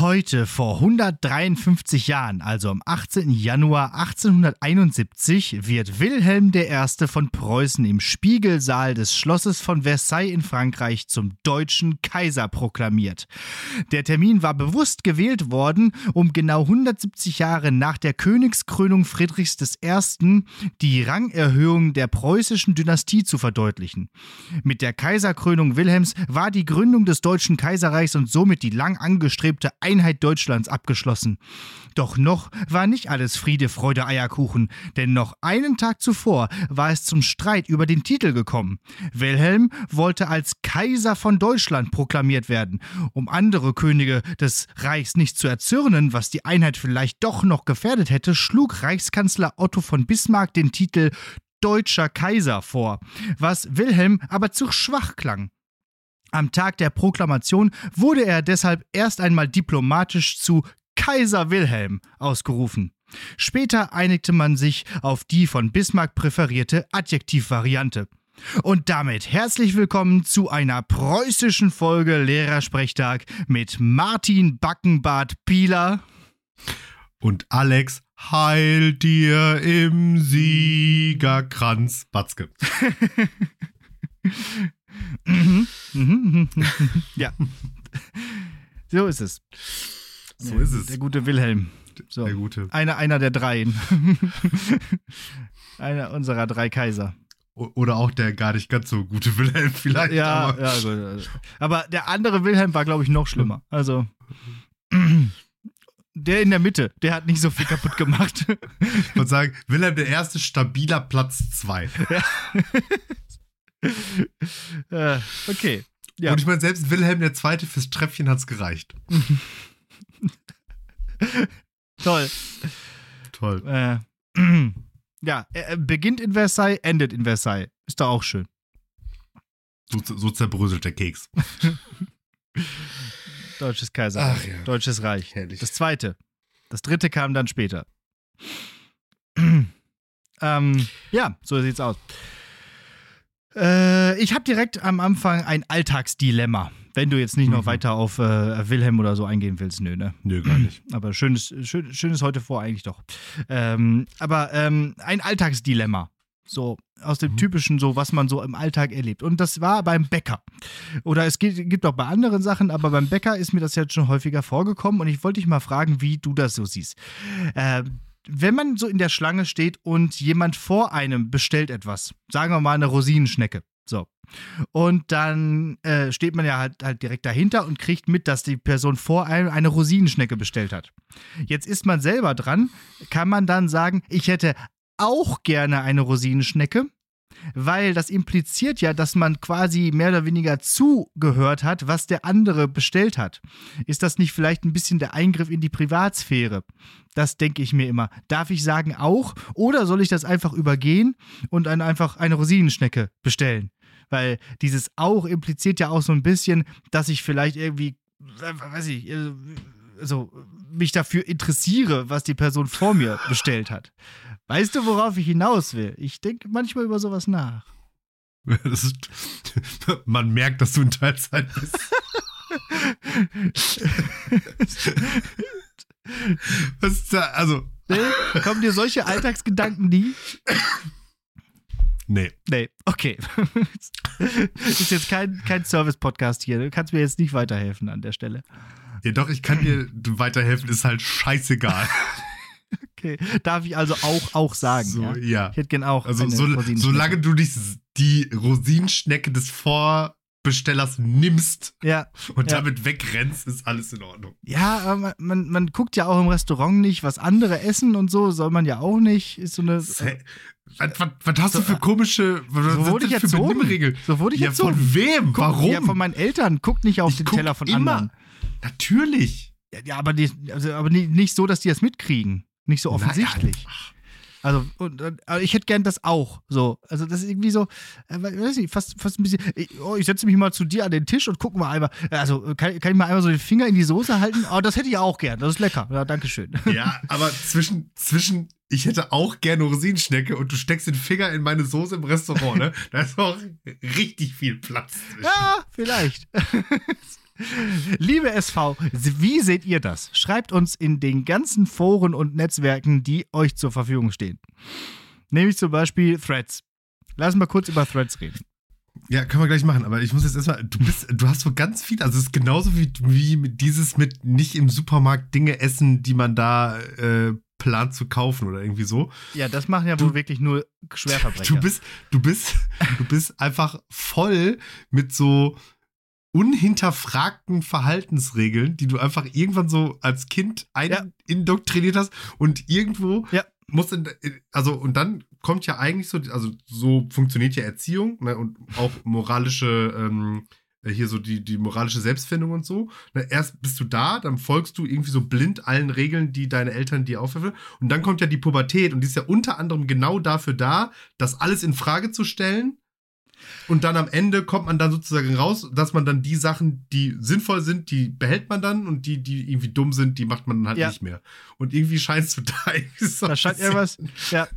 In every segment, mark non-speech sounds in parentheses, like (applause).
Heute, vor 153 Jahren, also am 18. Januar 1871, wird Wilhelm I. von Preußen im Spiegelsaal des Schlosses von Versailles in Frankreich zum deutschen Kaiser proklamiert. Der Termin war bewusst gewählt worden, um genau 170 Jahre nach der Königskrönung Friedrichs I. die Rangerhöhung der preußischen Dynastie zu verdeutlichen. Mit der Kaiserkrönung Wilhelms war die Gründung des Deutschen Kaiserreichs und somit die lang angestrebte Einheit Deutschlands abgeschlossen. Doch noch war nicht alles Friede, Freude, Eierkuchen, denn noch einen Tag zuvor war es zum Streit über den Titel gekommen. Wilhelm wollte als Kaiser von Deutschland proklamiert werden, um andere Könige des Reichs nicht zu erzürnen, was die Einheit vielleicht doch noch gefährdet hätte, schlug Reichskanzler Otto von Bismarck den Titel Deutscher Kaiser vor, was Wilhelm aber zu schwach klang. Am Tag der Proklamation wurde er deshalb erst einmal diplomatisch zu Kaiser Wilhelm ausgerufen. Später einigte man sich auf die von Bismarck präferierte Adjektivvariante. Und damit herzlich willkommen zu einer preußischen Folge Lehrersprechtag mit Martin Backenbart Pieler und Alex Heil dir im Siegerkranz Batzke. (laughs) Ja. So ist es. So ist es. Der gute Wilhelm. So. Der gute. Einer, einer der dreien. (laughs) einer unserer drei Kaiser. Oder auch der gar nicht ganz so gute Wilhelm vielleicht. Ja, aber ja gut. Aber der andere Wilhelm war, glaube ich, noch schlimmer. Also. Der in der Mitte, der hat nicht so viel kaputt gemacht. Ich würde sagen, Wilhelm der Erste, stabiler Platz 2. äh, (laughs) (laughs) okay. Ja. Und ich meine, selbst Wilhelm der Zweite fürs Treppchen hat es gereicht. (laughs) Toll. Toll. Äh, (clears throat) ja, er beginnt in Versailles, endet in Versailles. Ist doch auch schön. So, so zerbröselt der Keks. (laughs) Deutsches Kaiserreich. Ach ja. Deutsches Reich. Herrlich. Das zweite. Das dritte kam dann später. (clears throat) ähm, ja, so sieht's aus. Äh, ich habe direkt am Anfang ein Alltagsdilemma. Wenn du jetzt nicht noch Mhm. weiter auf äh, Wilhelm oder so eingehen willst, nö, ne? Nö, gar nicht. (clears throat) Aber schönes, schön, schönes heute vor eigentlich doch. Ähm, aber ähm, ein Alltagsdilemma. So aus dem Mhm. typischen, so was man so im Alltag erlebt. Und das war beim Bäcker. Oder es gibt, gibt auch bei anderen Sachen, aber beim Bäcker ist mir das jetzt schon häufiger vorgekommen und ich wollte dich mal fragen, wie du das so siehst. Ähm, wenn man so in der Schlange steht und jemand vor einem bestellt etwas, sagen wir mal eine Rosinenschnecke, so. Und dann äh, steht man ja halt, halt direkt dahinter und kriegt mit, dass die Person vor einem eine Rosinenschnecke bestellt hat. Jetzt ist man selber dran, kann man dann sagen, ich hätte auch gerne eine Rosinenschnecke, weil das impliziert ja, dass man quasi mehr oder weniger zugehört hat, was der andere bestellt hat. Ist das nicht vielleicht ein bisschen der Eingriff in die Privatsphäre? Das denke ich mir immer. Darf ich sagen auch oder soll ich das einfach übergehen und dann einfach eine Rosinenschnecke bestellen? Weil dieses auch impliziert ja auch so ein bisschen, dass ich vielleicht irgendwie, weiß ich, also mich dafür interessiere, was die Person vor mir bestellt hat. Weißt du, worauf ich hinaus will? Ich denke manchmal über sowas nach. Ist, (laughs) man merkt, dass du in Teilzeit bist. (laughs) Was ist da? Also, Nee? Kommen dir solche Alltagsgedanken nie? nee. Nee, okay. (laughs) ist jetzt kein, kein Service-Podcast hier. Du kannst mir jetzt nicht weiterhelfen an der Stelle. Ja, doch, ich kann dir weiterhelfen, ist halt scheißegal. Okay. Darf ich also auch, auch sagen? So, ja? ja. Ich hätte gern auch. Also, so, solange du nicht die Rosinenschnecke des Vorbestellers nimmst Ja, und Ja. damit wegrennst, ist alles in Ordnung. ja aber man, man, man guckt ja auch im Restaurant nicht, was andere essen und so, soll man ja auch nicht. Ist so eine. Hä? Was, was, was hast du für komische was So wurde ich das für. Benimmregeln? So wurde ich Ja, erzogen. von wem? Guck, Warum? Ja, von meinen Eltern. Guckt nicht auf Ich den guck Teller von immer. anderen. Natürlich. Ja, aber, nicht, also, aber nicht so, dass die das mitkriegen. Nicht so offensichtlich. Naja, Also, und, aber ich hätte gern das auch. So. Also, das ist irgendwie so, äh, weiß nicht, fast, fast ein bisschen. Ich, oh, ich setze mich mal zu dir an den Tisch und guck mal einmal. Also, kann, kann ich mal einmal so den Finger in die Soße halten? Oh, das hätte ich auch gern. Das ist lecker. Ja, danke schön. (laughs) Ja, aber zwischen, zwischen, ich hätte auch gerne Rosinenschnecke und du steckst den Finger in meine Soße im Restaurant, ne? Da ist auch richtig viel Platz zwischen. Ja, vielleicht. (laughs) Liebe SV, wie seht ihr das? Schreibt uns in den ganzen Foren und Netzwerken, die euch zur Verfügung stehen. Nämlich zum Beispiel Threads. Lass mal kurz über Threads reden. Ja, können wir gleich machen, aber ich muss jetzt erstmal, du bist, du hast so ganz viel, also es ist genauso wie, wie dieses mit nicht im Supermarkt Dinge essen, die man da äh, plant zu kaufen oder irgendwie so. Ja, das machen ja wohl wirklich nur Schwerverbrecher. Du bist, du bist, du bist einfach voll mit so unhinterfragten Verhaltensregeln, die du einfach irgendwann so als Kind ein Ja. indoktriniert hast und irgendwo Ja. muss in, also und dann kommt ja eigentlich so, also so funktioniert ja Erziehung ne, und auch moralische ähm, hier so die, die moralische Selbstfindung und so. Ne, erst bist du da, dann folgst du irgendwie so blind allen Regeln, die deine Eltern dir aufwerfen. Und dann kommt ja die Pubertät und die ist ja unter anderem genau dafür da, das alles in Frage zu stellen. Und dann am Ende kommt man dann sozusagen raus, dass man dann die Sachen, die sinnvoll sind, die behält man dann und die, die irgendwie dumm sind, die macht man dann halt Ja. nicht mehr. Und irgendwie scheinst du (laughs) da irgendwie so Da ein scheint irgendwas. Ja.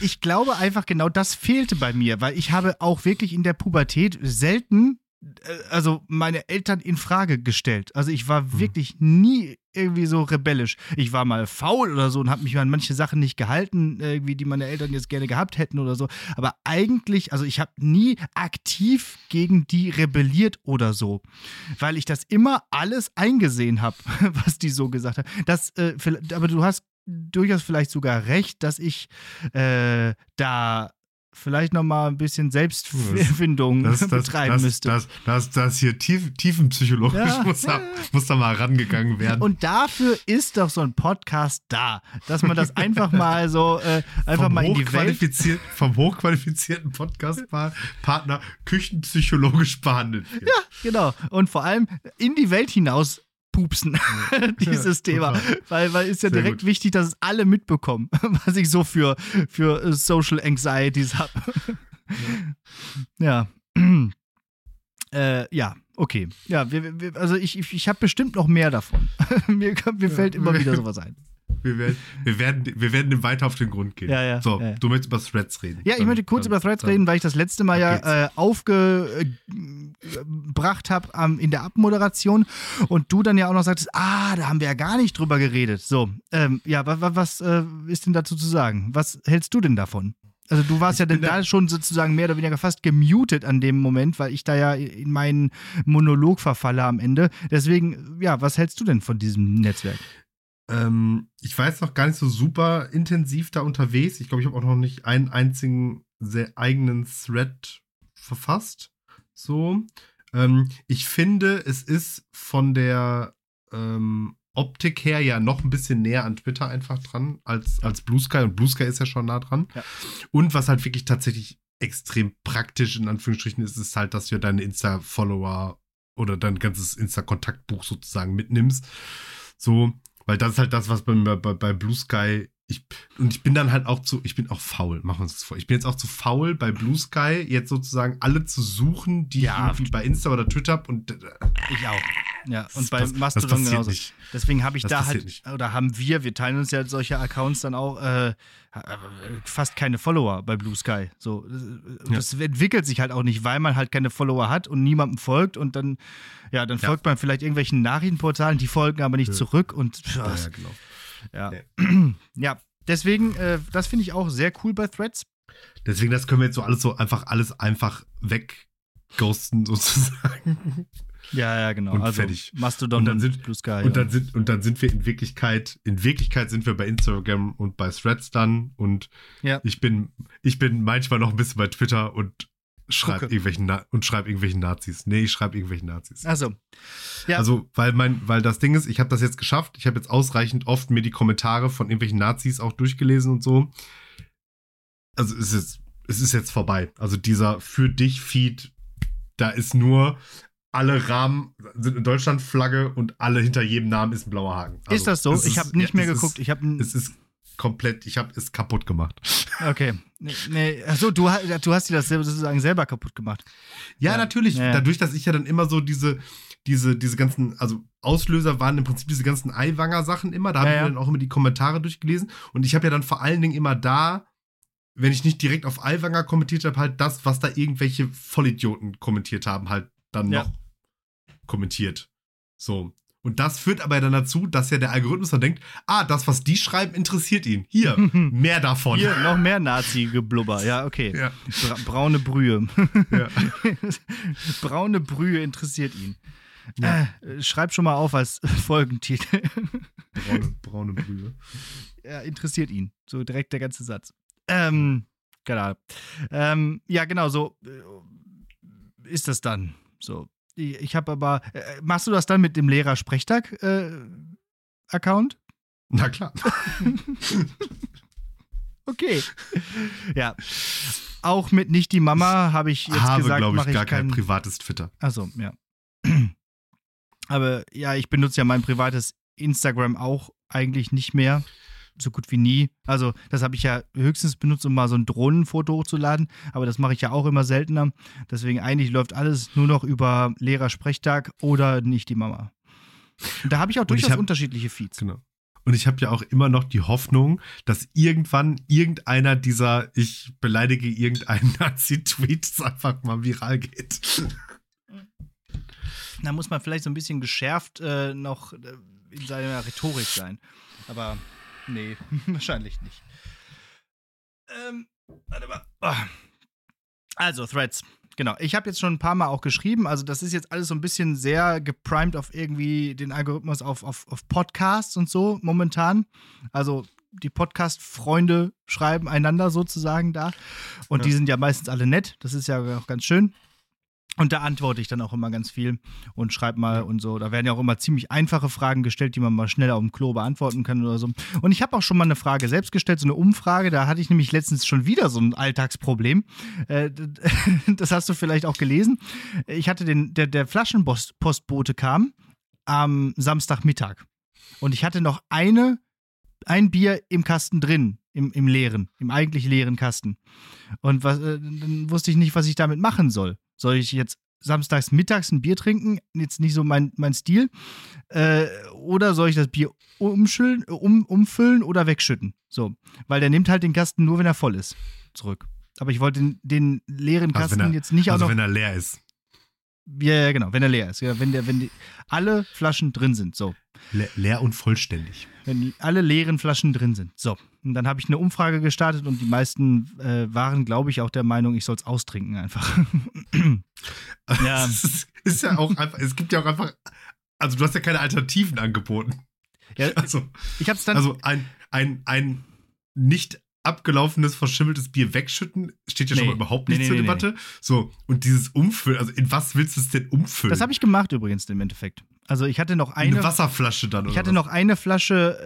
Ich glaube einfach genau das fehlte bei mir, weil ich habe auch wirklich in der Pubertät selten, äh, also meine Eltern in Frage gestellt. Also ich war Hm. wirklich nie irgendwie so rebellisch. Ich war mal faul oder so und habe mich an manche Sachen nicht gehalten, irgendwie, die meine Eltern jetzt gerne gehabt hätten oder so. Aber eigentlich, also ich habe nie aktiv gegen die rebelliert oder so, weil ich das immer alles eingesehen habe, (laughs) was die so gesagt haben. Das, äh, aber du hast durchaus vielleicht sogar recht, dass ich äh, da vielleicht noch mal ein bisschen Selbstfindung Das, das, betreiben das, müsste. Das, das, das hier tief, tiefenpsychologisch Ja, muss, da, ja. muss da mal rangegangen werden. Und dafür ist doch so ein Podcast da, dass man das einfach (laughs) mal so äh, einfach vom, mal in die Welt. vom hochqualifizierten Podcast-Partner küchenpsychologisch behandelt wird. Ja, genau. Und vor allem in die Welt hinaus pupsen, (laughs) dieses Ja, Thema. Weil, weil ist ja Sehr direkt gut. wichtig, dass es alle mitbekommen, (laughs) was ich so für, für äh, Social Anxieties habe. (laughs) ja. (clears throat) Äh, ja, okay. Ja, wir, wir, also ich, ich, ich habe bestimmt noch mehr davon. mir mir fällt immer wieder sowas ein. Wir werden, wir, werden, wir werden dem weiter auf den Grund gehen. Ja, ja, So, ja, ja. du möchtest über Threads reden. Ja, ich Dann- möchte kurz dann- über Threads dann- reden, weil ich das letzte Mal ja äh, aufgebracht habe ähm, in der Abmoderation und du dann ja auch noch sagtest, ah, da haben wir ja gar nicht drüber geredet. So, ähm, ja, wa, wa, was äh, ist denn dazu zu sagen? Was hältst du denn davon? Also du warst ja bin dann da da- schon sozusagen mehr oder weniger fast gemutet an dem Moment, weil ich da ja in meinen Monolog verfalle am Ende. Deswegen, ja, was hältst du denn von diesem Netzwerk? Ähm, ich war jetzt noch gar nicht so super intensiv da unterwegs. Ich glaube, ich habe auch noch nicht einen einzigen sehr eigenen Thread verfasst. So. Ähm, ich finde, es ist von der ähm, Optik her ja noch ein bisschen näher an Twitter einfach dran als, als Blue Sky. Und Blue Sky ist ja schon nah dran. Ja. Und was halt wirklich tatsächlich extrem praktisch in Anführungsstrichen ist, ist halt, dass du deine Insta-Follower oder dein ganzes Insta-Kontaktbuch sozusagen mitnimmst. So, weil das ist halt das, was bei, bei, bei Blue Sky. Ich, und ich bin dann halt auch zu, ich bin auch faul, machen wir uns das vor. Ich bin jetzt auch zu faul, bei Blue Sky jetzt sozusagen alle zu suchen, die Ja. ich irgendwie bei Insta oder Twitter hab und äh, Ich auch. Ja, und bei Mastodon genauso. nicht. Deswegen habe ich Das da halt, nicht. oder haben wir, wir teilen uns ja solche Accounts dann auch, äh, fast keine Follower bei Blue Sky. So, das, Ja. entwickelt sich halt auch nicht, weil man halt keine Follower hat und niemandem folgt und dann, ja, dann Ja. folgt man vielleicht irgendwelchen Nachrichtenportalen, die folgen aber nicht zurück und ja, ja, genau. Ja. Nee. (clears throat) ja. Deswegen, äh, das finde ich auch sehr cool bei Threads. Deswegen, das können wir jetzt so alles so einfach, alles einfach wegghosten (laughs) sozusagen. Ja, ja, genau. Und also fertig. Mastodon Und dann sind- Blue Sky. Und dann sind, und dann sind wir in Wirklichkeit, in Wirklichkeit sind wir bei Instagram und bei Threads dann und Ja. ich bin, ich bin manchmal noch ein bisschen bei Twitter und schreibe Gucke. irgendwelchen, Na und schreibe irgendwelchen Nazis. Nee, ich schreibe irgendwelchen Nazis. also, ja. Also, weil mein, weil das Ding ist, ich habe das jetzt geschafft. Ich habe jetzt ausreichend oft mir die Kommentare von irgendwelchen Nazis auch durchgelesen und so. Also es ist, es ist jetzt vorbei. Also dieser für dich Feed, da ist nur alle Rahmen sind in Deutschland Flagge und alle hinter jedem Namen ist ein blauer Haken. Also, ist das so? Ich habe nicht ja, mehr geguckt. Ist, ich habe es ist komplett, ich habe es kaputt gemacht. Okay. Nee, nee. Achso, du, du hast dir das selber- sozusagen selber kaputt gemacht. Ja, Ja. natürlich. Ja. Dadurch, dass ich ja dann immer so diese, diese, diese ganzen, also Auslöser waren im Prinzip diese ganzen Eiwanger-Sachen immer. Da habe Ja, ich ja. mir dann auch immer die Kommentare durchgelesen. Und ich habe ja dann vor allen Dingen immer da, wenn ich nicht direkt auf Eiwanger kommentiert habe, halt das, was da irgendwelche Vollidioten kommentiert haben, halt dann noch kommentiert. So. Und das führt aber dann dazu, dass ja der Algorithmus dann denkt, ah, das, was die schreiben, interessiert ihn. Hier, (laughs) mehr davon. Hier, noch mehr Nazi-Geblubber. Ja, okay. Ja. Bra braune Brühe. Ja. (laughs) braune Brühe interessiert ihn. Ja. Äh, schreib schon mal auf als (laughs) Folgentitel. Braune, braune Brühe. ja, interessiert ihn. So direkt der ganze Satz. Ähm, genau. Ähm, ja, genau, so äh, ist das dann. So. Ich, habe aber. Äh, machst du das dann mit dem Lehrer-Sprechtag-Account? Na klar. (laughs) Okay. ja. Auch mit nicht die Mama habe ich jetzt Habe, gesagt, glaube mache ich, ich gar kein kein privates Twitter. Achso, ja. (clears throat) Aber ja, ich benutze ja mein privates Instagram auch eigentlich nicht mehr. So gut wie nie. Also, das habe ich ja höchstens benutzt, um mal so ein Drohnenfoto hochzuladen. Aber das mache ich ja auch immer seltener. Deswegen eigentlich läuft alles nur noch über Lehrersprechtag oder nicht die Mama. Und da habe ich auch Und ich durchaus hab- unterschiedliche Feeds. Genau. Und ich habe ja auch immer noch die Hoffnung, dass irgendwann irgendeiner dieser ich beleidige irgendeinen (laughs) Nazi-Tweets einfach mal viral geht. Da muss man vielleicht so ein bisschen geschärft äh, noch äh, in seiner Rhetorik sein. Aber nee, (laughs) wahrscheinlich nicht. Ähm, warte mal. Ah. Also, Threads. Genau. Ich habe jetzt schon ein paar Mal auch geschrieben. Also, das ist jetzt alles so ein bisschen sehr geprimed auf irgendwie den Algorithmus auf, auf, auf Podcasts und so momentan. Also, die Podcast-Freunde schreiben einander sozusagen da. Und Ja. die sind ja meistens alle nett. Das ist ja auch ganz schön. Und da antworte ich dann auch immer ganz viel und schreibe mal und so. Da werden ja auch immer ziemlich einfache Fragen gestellt, die man mal schnell auf dem Klo beantworten kann oder so. Und ich habe auch schon mal eine Frage selbst gestellt, so eine Umfrage. Da hatte ich nämlich letztens schon wieder so ein Alltagsproblem. Äh, (laughs) das hast du vielleicht auch gelesen. Ich hatte den, der, der Flaschenpostbote kam am Samstagmittag. Und ich hatte noch eine, ein Bier im Kasten drin, im, im leeren, im eigentlich leeren Kasten. Und was, äh, dann wusste ich nicht, was ich damit machen soll. Soll ich jetzt samstags mittags ein Bier trinken? Jetzt nicht so mein, mein Stil. Äh, oder soll ich das Bier umschüllen, um, umfüllen oder wegschütten? So. Weil der nimmt halt den Kasten nur, wenn er voll ist, zurück. Aber ich wollte den, den leeren Also Kasten wenn er- jetzt nicht also auch noch. wenn er leer ist. Ja, ja, genau, wenn er leer ist. Ja, wenn, der, wenn die, alle Flaschen drin sind. So. Le leer und vollständig. Wenn alle leeren Flaschen drin sind. So. Und dann habe ich eine Umfrage gestartet und die meisten äh, waren, glaube ich, auch der Meinung, ich soll es austrinken einfach. (laughs) Ja. Es ist, ja auch einfach, es gibt ja auch einfach, also du hast ja keine Alternativen angeboten. ja, (laughs) Also, ich habe es dann. also ein, ein, ein nicht abgelaufenes, verschimmeltes Bier wegschütten, steht ja schon Nee. mal überhaupt nicht nee, zur nee, Debatte. So, und dieses Umfüllen, also in was willst du es denn umfüllen? das habe ich gemacht übrigens im Endeffekt. Also ich hatte noch eine eine. Wasserflasche dann, Ich oder hatte was? noch eine Flasche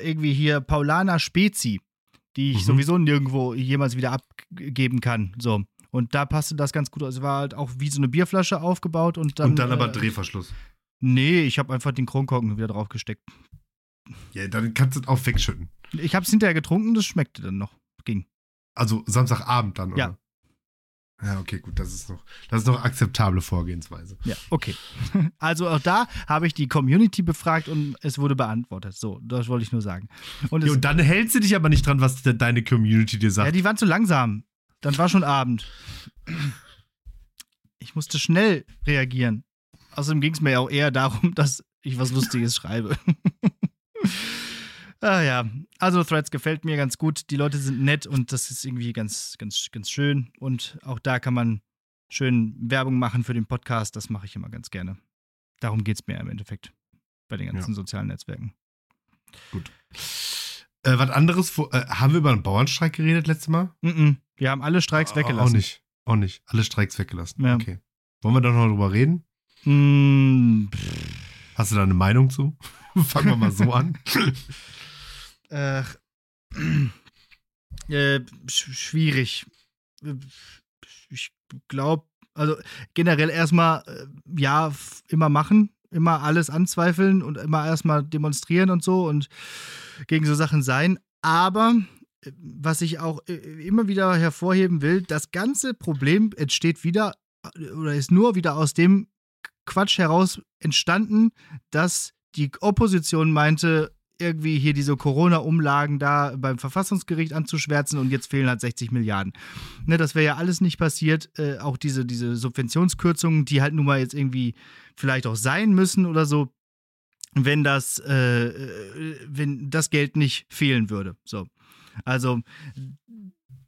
äh, irgendwie hier Paulaner Spezi, die ich Mhm. sowieso nirgendwo jemals wieder abgeben kann. So. Und da passte das ganz gut. Also war halt auch wie so eine Bierflasche aufgebaut und dann. Und dann aber äh, Drehverschluss. Nee, ich habe einfach den Kronkorken wieder draufgesteckt. Ja, dann kannst du es auch wegschütten. Ich habe es hinterher getrunken, das schmeckte dann noch. Ging. Also Samstagabend dann, oder? Ja. Ja, okay, gut, das ist noch, das ist noch akzeptable Vorgehensweise. Ja, okay. (laughs) Also auch da habe ich die Community befragt und es wurde beantwortet. So, das wollte ich nur sagen. Und, Ja, und dann hältst du dich aber nicht dran, was de- deine Community dir ja, sagt. die waren zu langsam. Dann war schon Abend. Ich musste schnell reagieren. Außerdem ging es mir ja auch eher darum, (laughs) dass ich was Lustiges schreibe. (laughs) ah ja, also Threads gefällt mir ganz gut. Die Leute sind nett und das ist irgendwie ganz, ganz, ganz schön. Und auch da kann man schön Werbung machen für den Podcast. Das mache ich immer ganz gerne. Darum geht es mir im Endeffekt bei den ganzen sozialen Netzwerken. Äh, was anderes, äh, haben wir über einen Bauernstreik geredet letztes Mal? Mhm. Wir haben alle Streiks Auch weggelassen. nicht. Auch nicht. Alle Streiks weggelassen. Ja. Okay. Wollen wir doch noch drüber reden? Mm, Hast du da eine Meinung zu? (laughs) Fangen wir mal so an. (laughs) äh, (clears throat) äh, sch schwierig. Äh, Ich glaube, also generell erstmal, äh, ja, immer machen, immer alles anzweifeln und immer erstmal demonstrieren und so und gegen so Sachen sein. Aber äh, was ich auch immer wieder hervorheben will, das ganze Problem entsteht wieder oder ist nur wieder aus dem Quatsch heraus entstanden, dass die Opposition meinte, irgendwie hier diese Corona-Umlagen da beim Verfassungsgericht anzuschwärzen und jetzt fehlen halt 60 Milliarden. Ne, das wäre ja alles nicht passiert. Äh, auch diese, diese Subventionskürzungen, die halt nun mal jetzt irgendwie vielleicht auch sein müssen oder so, wenn das, äh, äh wenn das Geld nicht fehlen würde. So. Also,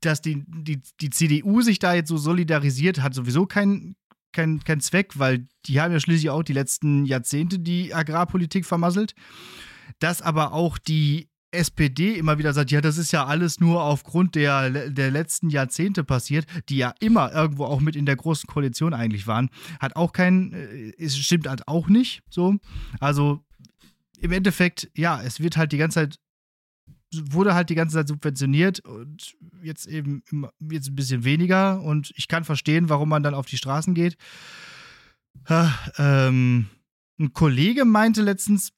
dass die, die, die CDU sich da jetzt so solidarisiert, hat sowieso keinen kein, kein Zweck, weil die haben ja schließlich auch die letzten Jahrzehnte die Agrarpolitik vermasselt. Dass aber auch die SPD immer wieder sagt, ja, das ist ja alles nur aufgrund der, der letzten Jahrzehnte passiert, die ja immer irgendwo auch mit in der großen Koalition eigentlich waren, hat auch kein, äh, es stimmt halt auch nicht so. Also im Endeffekt, ja, es wird halt die ganze Zeit wurde halt die ganze Zeit subventioniert und jetzt eben jetzt ein bisschen weniger. Und ich kann verstehen, warum man dann auf die Straßen geht. Ähm, ein Kollege meinte letztens,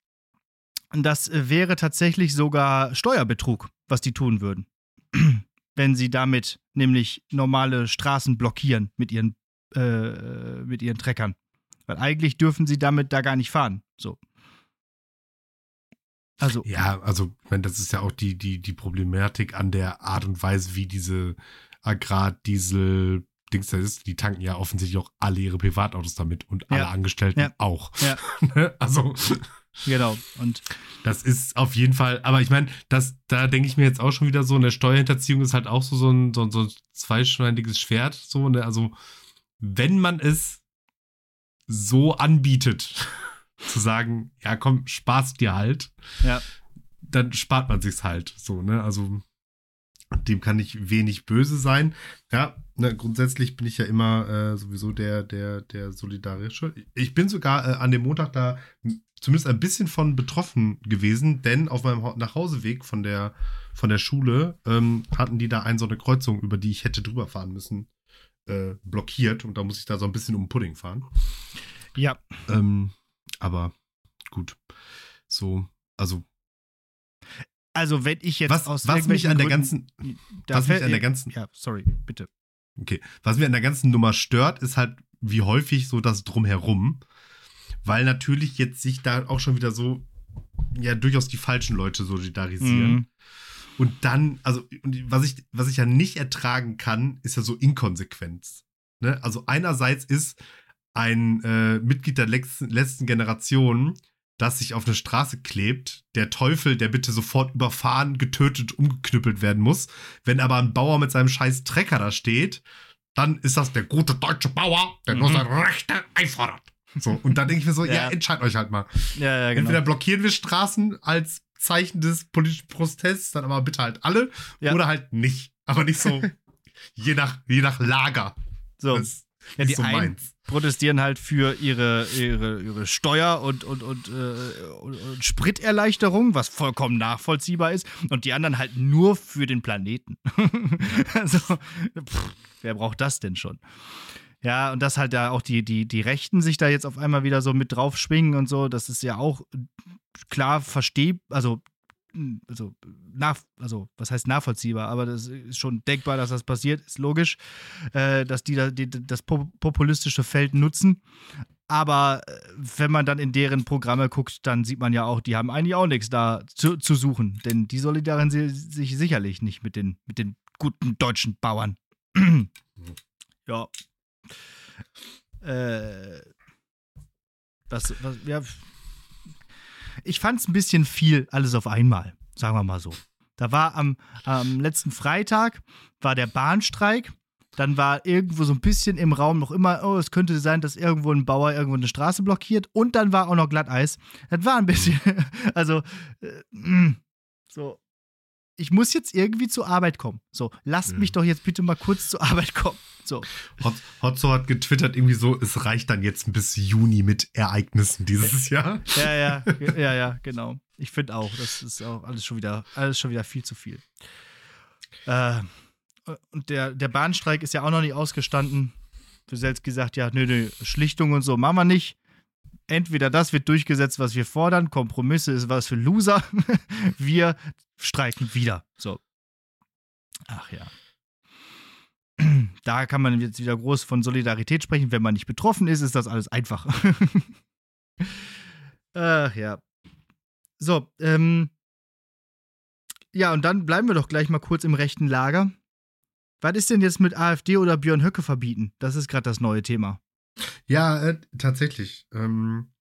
das wäre tatsächlich sogar Steuerbetrug, was die tun würden. (clears throat) Wenn sie damit nämlich normale Straßen blockieren mit ihren, äh, mit ihren Treckern. Weil eigentlich dürfen sie damit da gar nicht fahren. So. Also ja, also ich meine, das ist ja auch die, die, die Problematik an der Art und Weise, wie diese Agrardiesel Dings da ist. Die tanken ja offensichtlich auch alle ihre Privatautos damit und alle Angestellten ja. auch. Ja. (laughs) Also Genau. Und das ist auf jeden Fall, aber ich meine, das, da denke ich mir jetzt auch schon wieder so, eine Steuerhinterziehung ist halt auch so, so, ein, so, so ein zweischneidiges Schwert. So, ne? Also, wenn man es so anbietet, (laughs) zu sagen, ja komm, sparst dir halt. Ja. Dann spart man sich's halt. So, ne? Also dem kann ich wenig böse sein. Ja, ne, grundsätzlich bin ich ja immer äh, sowieso der, der, der solidarische. Ich bin sogar äh, an dem Montag da zumindest ein bisschen von betroffen gewesen, denn auf meinem Nachhauseweg von der, von der Schule ähm, hatten die da eine so eine Kreuzung, über die ich hätte drüber fahren müssen, äh, blockiert und da muss ich da so ein bisschen um Pudding fahren. Ja. Ähm, aber gut. So, also. Also, wenn ich jetzt was, aus was mich an der ganzen. Was mich an der ganzen. Ja, sorry, bitte. Okay. Was mir an der ganzen Nummer stört, ist halt, wie häufig so das Drumherum. Weil natürlich jetzt sich da auch schon wieder so, ja, durchaus die falschen Leute solidarisieren. Mhm. Und dann, also, was ich, was ich ja nicht ertragen kann, ist ja so Inkonsequenz. Ne? Also, einerseits ist, ein äh, Mitglied der letzten, letzten Generation, das sich auf eine Straße klebt, der Teufel, der bitte sofort überfahren, getötet, umgeknüppelt werden muss. Wenn aber ein Bauer mit seinem scheiß Trecker da steht, dann ist das der gute deutsche Bauer, der mhm. nur seine Rechte einfordert. So, und dann denke ich mir so, (laughs) ja. ja, entscheidet euch halt mal. Ja, ja, genau. Entweder blockieren wir Straßen als Zeichen des politischen Protests, dann aber bitte halt alle, ja. oder halt nicht. Aber nicht so, (laughs) je, nach, je nach Lager. So. Das ja, die so einen protestieren halt für ihre, ihre, ihre Steuer- und, und, und, äh, und, und, Spriterleichterung, was vollkommen nachvollziehbar ist, und die anderen halt nur für den Planeten. (laughs) also, pff, wer braucht das denn schon? Ja, und dass halt da auch die, die, die Rechten sich da jetzt auf einmal wieder so mit drauf schwingen und so, das ist ja auch klar verstehbar, also also, nach, also was heißt nachvollziehbar, aber das ist schon denkbar, dass das passiert, ist logisch, äh, dass die, da, die das populistische Feld nutzen. Aber äh, wenn man dann in deren Programme guckt, dann sieht man ja auch, die haben eigentlich auch nichts da zu, zu suchen. Denn die solidarisieren sich sicherlich nicht mit den, mit den guten deutschen Bauern. (clears throat) ja. Äh, was, was, ja, ich fand es ein bisschen viel, alles auf einmal, sagen wir mal so. Da war am, am letzten Freitag war der Bahnstreik. Dann war irgendwo so ein bisschen im Raum noch immer, oh, es könnte sein, dass irgendwo ein Bauer irgendwo eine Straße blockiert. Und dann war auch noch Glatteis. Das war ein bisschen, (laughs) also, äh, mm, so, ich muss jetzt irgendwie zur Arbeit kommen. So, lasst ja. mich doch jetzt bitte mal kurz zur Arbeit kommen. So. Hot, Hotzo hat getwittert irgendwie so, es reicht dann jetzt bis Juni mit Ereignissen dieses Jahr. (laughs) Ja, ja, (laughs) ja, ja, genau. Ich finde auch, das ist auch alles schon wieder, alles schon wieder viel zu viel. Äh, und der, der Bahnstreik ist ja auch noch nicht ausgestanden. Für selbst gesagt, ja, nö, nö, Schlichtung und so machen wir nicht entweder das wird durchgesetzt, was wir fordern, Kompromisse ist was für Loser, (laughs) wir streiken wieder. So. Ach ja. Da kann man jetzt wieder groß von Solidarität sprechen. Wenn man nicht betroffen ist, ist das alles einfach. (laughs) Ach ja. So, ähm, Ja, und dann bleiben wir doch gleich mal kurz im rechten Lager. Was ist denn jetzt mit AfD oder Björn Höcke verbieten? Das ist gerade das neue Thema. Ja, äh, tatsächlich. Ähm,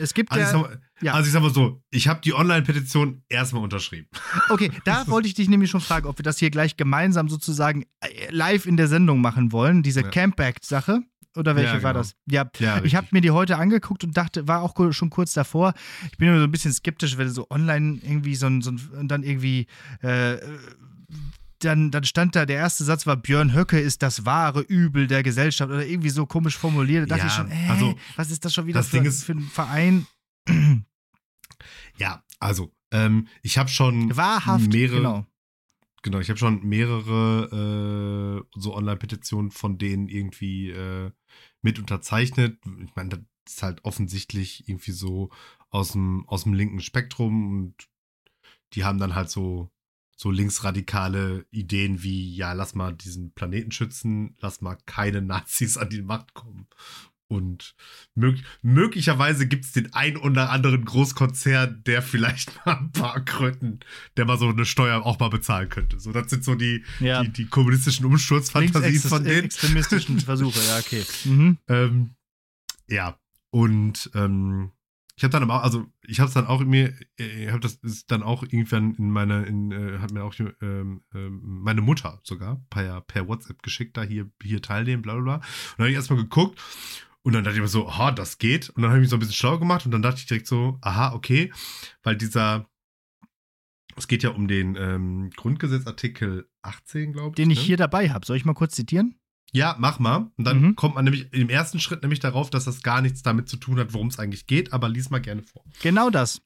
Es gibt also, ja. ich mal, ja. also ich sag mal so, ich habe die Online-Petition erstmal unterschrieben. Okay, (laughs) da wollte ich dich nämlich schon fragen, ob wir das hier gleich gemeinsam sozusagen äh, live in der Sendung machen wollen, diese Ja. Campact-Sache. Oder welche Ja, war genau. das? Ja, Ja, ich habe mir die heute angeguckt und dachte, war auch schon kurz davor. Ich bin immer so ein bisschen skeptisch, wenn so online irgendwie so ein, so ein und dann irgendwie, äh, dann, dann stand da, der erste Satz war, Björn Höcke ist das wahre Übel der Gesellschaft oder irgendwie so komisch formuliert. Da dachte Ja, ich schon, äh, also, was ist das schon wieder das für, Ding ist- für ein Verein? Ja, also, ähm, ich habe schon Wahrhaft, mehrere, genau. genau, ich habe schon mehrere äh, so Online-Petitionen von denen irgendwie äh, mit unterzeichnet. Ich meine, das ist halt offensichtlich irgendwie so aus dem, aus dem linken Spektrum und die haben dann halt so, so linksradikale Ideen wie, ja, lass mal diesen Planeten schützen, lass mal keine Nazis an die Macht kommen. Und mög möglicherweise gibt es den ein oder anderen Großkonzern, der vielleicht (laughs) mal ein paar Kröten, der mal so eine Steuer auch mal bezahlen könnte. So, das sind so die, Ja. die, die kommunistischen Umsturzfantasien von denen. extremistischen Versuche, ja, okay. (laughs) Mhm. Ähm, ja, und ähm, ich habe dann aber auch, also ich habe es dann auch in mir, ich habe das ist dann auch irgendwann in meine, in, äh, hat mir auch ähm, ähm, meine Mutter sogar per, per WhatsApp geschickt, da hier, hier teilnehmen, bla bla bla. Und dann habe ich erstmal geguckt und dann dachte ich mir so, aha, das geht. Und dann habe ich mich so ein bisschen schlau gemacht und dann dachte ich direkt so, aha, okay, weil dieser, es geht ja um den ähm, Grundgesetzartikel 18, glaube ich. Den ich ne? hier dabei habe. Soll ich mal kurz zitieren? Ja, mach mal. Und dann Mhm. kommt man nämlich im ersten Schritt nämlich darauf, dass das gar nichts damit zu tun hat, worum es eigentlich geht, aber lies mal gerne vor. Genau das.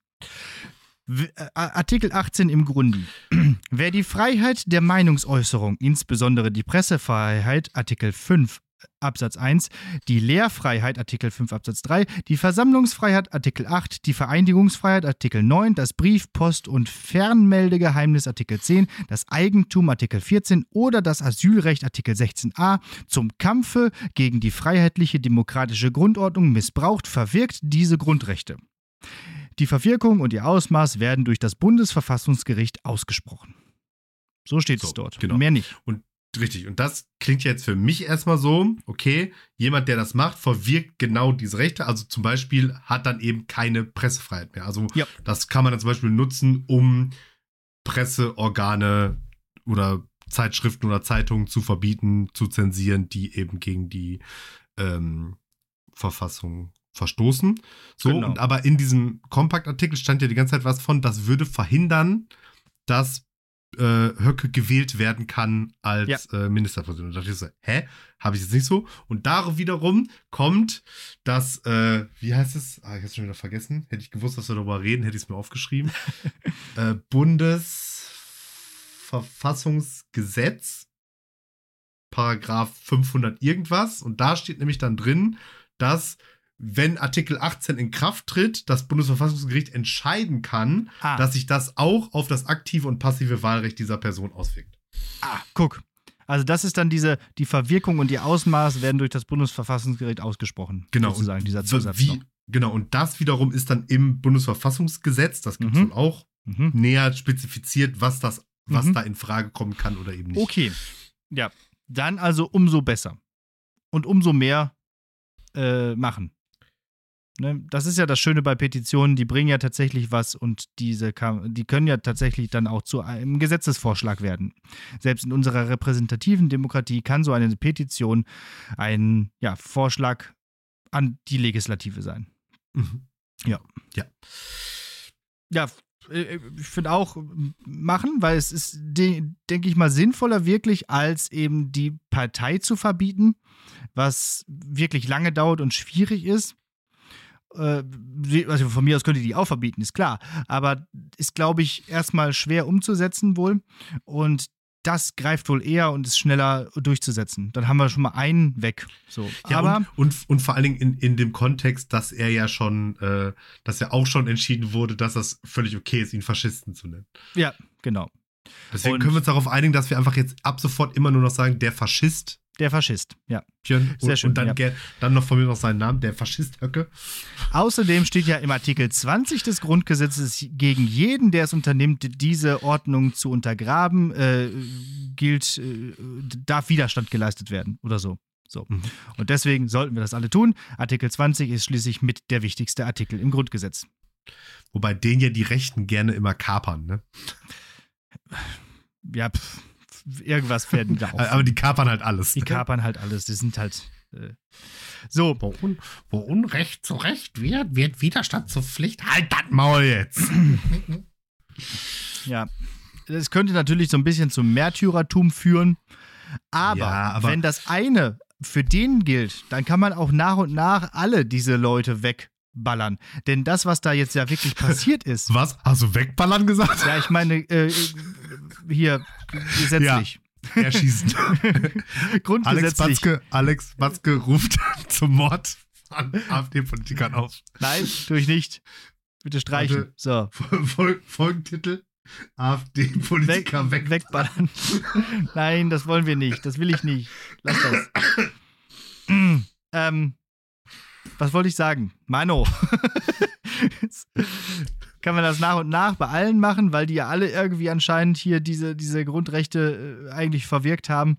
Äh, Artikel 18 im Grunde. (clears throat) Wer die Freiheit der Meinungsäußerung, insbesondere die Pressefreiheit, Artikel 5 Absatz 1, die Lehrfreiheit, Artikel 5 Absatz 3, die Versammlungsfreiheit, Artikel 8, die Vereinigungsfreiheit, Artikel 9, das Brief-, Post- und Fernmeldegeheimnis, Artikel 10, das Eigentum, Artikel 14 oder das Asylrecht, Artikel 16a, zum Kampfe gegen die freiheitliche demokratische Grundordnung missbraucht, verwirkt diese Grundrechte. Die Verwirkung und ihr Ausmaß werden durch das Bundesverfassungsgericht ausgesprochen. So steht So, es dort. genau. Mehr nicht. Richtig. Und das klingt jetzt für mich erstmal so, okay, jemand, der das macht, verwirkt genau diese Rechte. Also zum Beispiel hat dann eben keine Pressefreiheit mehr. Also Ja. das kann man dann zum Beispiel nutzen, um Presseorgane oder Zeitschriften oder Zeitungen zu verbieten, zu zensieren, die eben gegen die ähm, Verfassung verstoßen. So, Genau. und aber in diesem Kompaktartikel stand ja die ganze Zeit was von, das würde verhindern, dass äh, Höcke gewählt werden kann als äh, Ministerpräsident. Und da dachte ich so, hä? Habe ich jetzt nicht so? Und da wiederum kommt das, äh, wie heißt es? Ah, ich hab's schon wieder vergessen. Hätte ich gewusst, dass wir darüber reden, hätte ich es mir aufgeschrieben. (laughs) äh, Bundesverfassungsgesetz, Paragraph 500 irgendwas. Und da steht nämlich dann drin, dass wenn Artikel 18 in Kraft tritt, das Bundesverfassungsgericht entscheiden kann, Ah, dass sich das auch auf das aktive und passive Wahlrecht dieser Person auswirkt. ah, guck. Also das ist dann diese, die Verwirkung und ihr Ausmaß werden durch das Bundesverfassungsgericht ausgesprochen. Genau. Sozusagen, und dieser Zusatz wie. Genau, und das wiederum ist dann im Bundesverfassungsgesetz, das gibt es Mhm. auch, Mhm. näher spezifiziert, was das, was Mhm. da in Frage kommen kann oder eben nicht. Okay. Ja. Dann also umso besser. Und umso mehr äh, machen. Ne? Das ist ja das Schöne bei Petitionen, die bringen ja tatsächlich was und diese die können ja tatsächlich dann auch zu einem Gesetzesvorschlag werden. Selbst in unserer repräsentativen Demokratie kann so eine Petition ein ja, Vorschlag an die Legislative sein. Mhm. Ja, äh, ich finde auch machen, weil es ist, de denke ich mal, sinnvoller wirklich, als eben die Partei zu verbieten, was wirklich lange dauert und schwierig ist. Äh, also von mir aus könnte die auch verbieten, ist klar. Aber ist, glaube ich, erstmal schwer umzusetzen wohl. Und das greift wohl eher und ist schneller durchzusetzen. Dann haben wir schon mal einen weg. So. Ja, Aber und, und, und vor allen Dingen in, in dem Kontext, dass er ja schon, äh, dass ja auch schon entschieden wurde, dass das völlig okay ist, ihn Faschisten zu nennen. ja, genau. Deswegen Und- können wir uns darauf einigen, dass wir einfach jetzt ab sofort immer nur noch sagen, der Faschist. Der Faschist, ja. Björn, Sehr und, schön, und dann, ja. dann noch von mir noch seinen Namen, der Faschist Höcke. Außerdem steht ja im Artikel 20 des Grundgesetzes gegen jeden, der es unternimmt, diese Ordnung zu untergraben, äh, gilt, äh, darf Widerstand geleistet werden oder so. So. Mhm. Und deswegen sollten wir das alle tun. Artikel 20 ist schließlich mit der wichtigste Artikel im Grundgesetz. Wobei den ja die Rechten gerne immer kapern, ne? Ja, pff, irgendwas fährt da (laughs) auf. Aber die kapern halt alles. Die ne? kapern halt alles. Die sind halt. Äh, so, Wo, Un wo Unrecht zu Recht wird, wird Widerstand zur Pflicht. Halt das Maul jetzt! (clears throat) ja. Es könnte natürlich so ein bisschen zum Märtyrertum führen. Aber, Ja, aber- wenn das eine für den gilt, dann kann man auch nach und nach alle diese Leute wegballern. Denn das, was da jetzt ja wirklich passiert (laughs) ist, Was? Hast du wegballern gesagt? ja, ich meine, äh, hier gesetzlich. Erschießen. (laughs) Alex Grundgesetzlich. Batzke, Alex Batzke ruft (laughs) zum Mord an AfD-Politikern auf. Nein, tue ich nicht. Bitte streichen. Warte. So. Fol Folgentitel: AfD-Politiker weg. wegballern. Nein, das wollen wir nicht. Das will ich nicht. Lass das. ähm, was wollte ich sagen? Mano. (laughs) Kann man das nach und nach bei allen machen, weil die ja alle irgendwie anscheinend hier diese, diese Grundrechte äh, eigentlich verwirkt haben.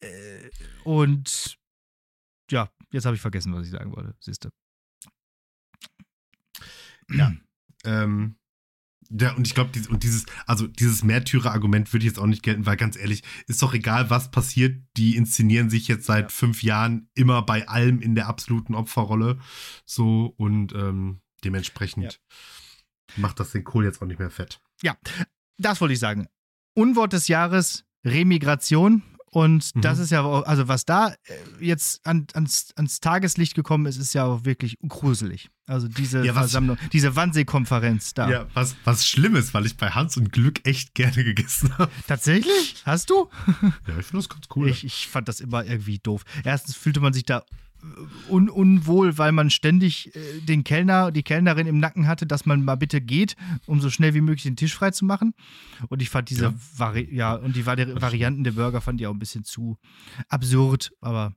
Äh, und ja, jetzt habe ich vergessen, was ich sagen wollte. Siehste. Ja. Ähm, ja, und ich glaube, dies, und dieses, also dieses Märtyrer-Argument würde ich jetzt auch nicht gelten, weil ganz ehrlich, ist doch egal, was passiert, die inszenieren sich jetzt seit Ja. fünf Jahren immer bei allem in der absoluten Opferrolle. So und ähm, dementsprechend macht das den Kohl jetzt auch nicht mehr fett. Das wollte ich sagen. Unwort des Jahres, Remigration. Und Mhm. das ist ja, auch- also was da äh, jetzt an, ans, ans Tageslicht gekommen ist, ist ja auch wirklich gruselig. Also diese Ja, was- Versammlung, diese Wannsee-Konferenz da. Ja, was, was schlimm ist, weil ich bei Hans und Glück echt gerne gegessen habe. Tatsächlich? Hast du? Ja, ich finde das ganz cool. Ich, ich fand das immer irgendwie doof. Erstens fühlte man sich da un unwohl, weil man ständig äh, den Kellner, die Kellnerin im Nacken hatte, dass man mal bitte geht, um so schnell wie möglich den Tisch frei zu machen. Und ich fand diese Ja. Vari ja, und die Vari Varianten der Burger fand ich auch ein bisschen zu absurd, aber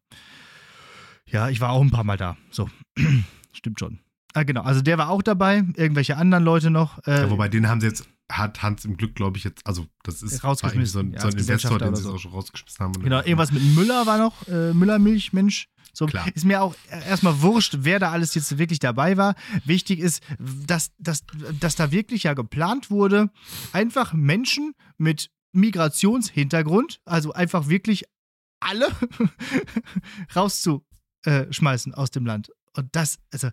ja, ich war auch ein paar Mal da. So, (clears throat) stimmt schon. Ah, genau, also der war auch dabei, irgendwelche anderen Leute noch. Äh, ja, wobei den haben sie jetzt, hat Hans im Glück, glaube ich, jetzt, also das ist Rausgeschmissen, so ein, ja, so ein Investor, den sie so. auch schon rausgeschmissen haben. Genau, irgendwas mit Müller war noch, äh, Müllermilch, Mensch. So, Klar. ist mir auch erstmal wurscht, wer da alles jetzt wirklich dabei war. Wichtig ist, dass, dass, dass da wirklich ja geplant wurde, einfach Menschen mit Migrationshintergrund, also einfach wirklich alle (laughs) rauszuschmeißen aus dem Land. Und das, also,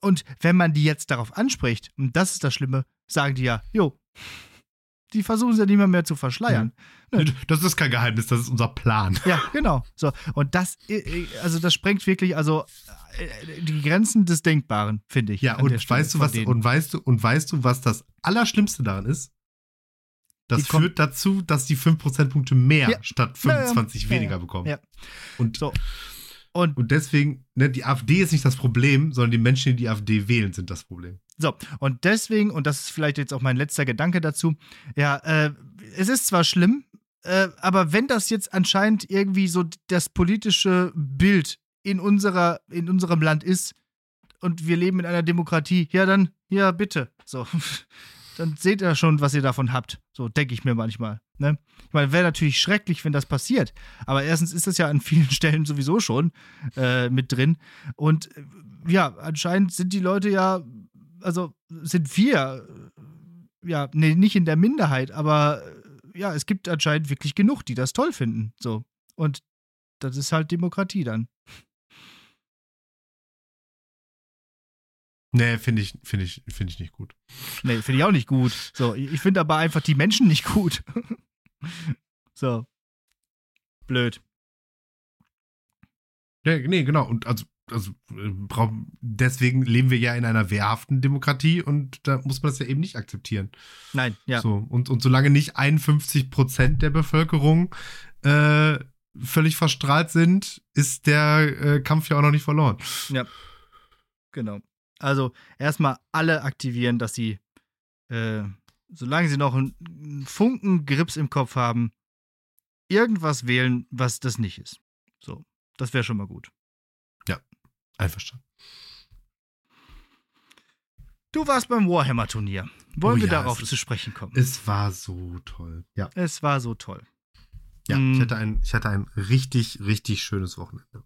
und wenn man die jetzt darauf anspricht, und das ist das Schlimme, sagen die ja, jo, die versuchen es ja nicht mehr, mehr zu verschleiern. Das ist kein Geheimnis, das ist unser Plan. Ja, genau. So. Und das, äh, also das sprengt wirklich, also äh, die Grenzen des Denkbaren, finde ich. Ja, und weißt du was, denen. und weißt du, und weißt du, was das Allerschlimmste daran ist? Das Die führt dazu, dass die 5 Prozentpunkte mehr Ja. statt Ja, ja. 25 Ja, weniger ja. bekommen. Ja. Und, So. Und und deswegen, ne, die AfD ist nicht das Problem, sondern die Menschen, die die AfD wählen, sind das Problem. so, und deswegen, und das ist vielleicht jetzt auch mein letzter Gedanke dazu, ja, äh, es ist zwar schlimm, äh, aber wenn das jetzt anscheinend irgendwie so das politische Bild in unserer, in unserem Land ist und wir leben in einer Demokratie, ja, dann, ja, bitte. So. (laughs) Dann seht ihr schon, was ihr davon habt. So denke ich mir manchmal. Ne? Ich meine, wäre natürlich schrecklich, wenn das passiert. Aber erstens ist das ja an vielen (laughs) Stellen sowieso schon äh, mit drin. Und äh, ja, anscheinend sind die Leute ja, also sind wir, äh, ja, nee, nicht in der Minderheit, aber äh, ja, es gibt anscheinend wirklich genug, die das toll finden. So. Und das ist halt Demokratie dann. Nee, finde ich, finde ich, finde ich nicht gut. Nee, finde ich auch nicht gut. So, ich ich finde aber einfach die Menschen nicht gut. (laughs) (laughs) so. Blöd. Ja, nee, genau. Und also, also äh, deswegen leben wir ja in einer wehrhaften Demokratie und da muss man das ja eben nicht akzeptieren. Nein, ja. So, und, und solange nicht 51 Prozent der Bevölkerung äh, völlig verstrahlt sind, ist der äh, Kampf ja auch noch nicht verloren. Genau. Also erstmal alle aktivieren, dass sie äh, solange sie noch einen Funken Grips im Kopf haben, irgendwas wählen, was das nicht ist. So, das wäre schon mal gut. Einverstanden. Du warst beim Warhammer-Turnier. Wollen Oh wir ja, darauf zu sprechen kommen? Es war so toll. Ja. Es war so toll. Ja, Mm. ich, hatte ein, ich hatte ein richtig, richtig schönes Wochenende.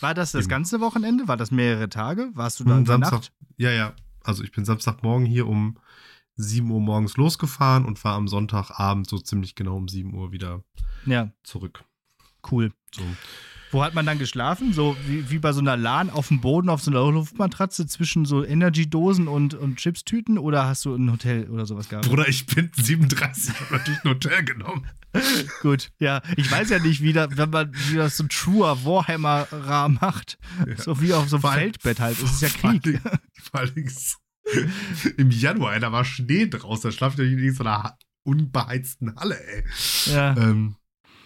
War das das Eben. ganze Wochenende? War das mehrere Tage? Warst du da Hm, Samstag. Nacht? Ja, ja. Also ich bin Samstagmorgen hier um 7 Uhr morgens losgefahren und war am Sonntagabend so ziemlich genau um 7 Uhr wieder Ja, zurück. cool. So. Wo hat man dann geschlafen? So wie, wie bei so einer LAN auf dem Boden auf so einer Luftmatratze zwischen so Energy-Dosen und, und Chipstüten oder hast du ein Hotel oder sowas gehabt? Bruder, ich bin 37, ich habe natürlich ein Hotel genommen. (laughs) Gut, ja. Ich weiß ja nicht, wie, da, wenn man, wie das so ein truer Warhammer-Ra macht. Ja. So wie auf so einem Feldbett halt. Es ist ja Vor allen Krieg. Dingen- Vor allem ist- (laughs) im Januar, da war Schnee draußen, da schlaft ihr in so einer unbeheizten Halle, ey. Ja. Ähm,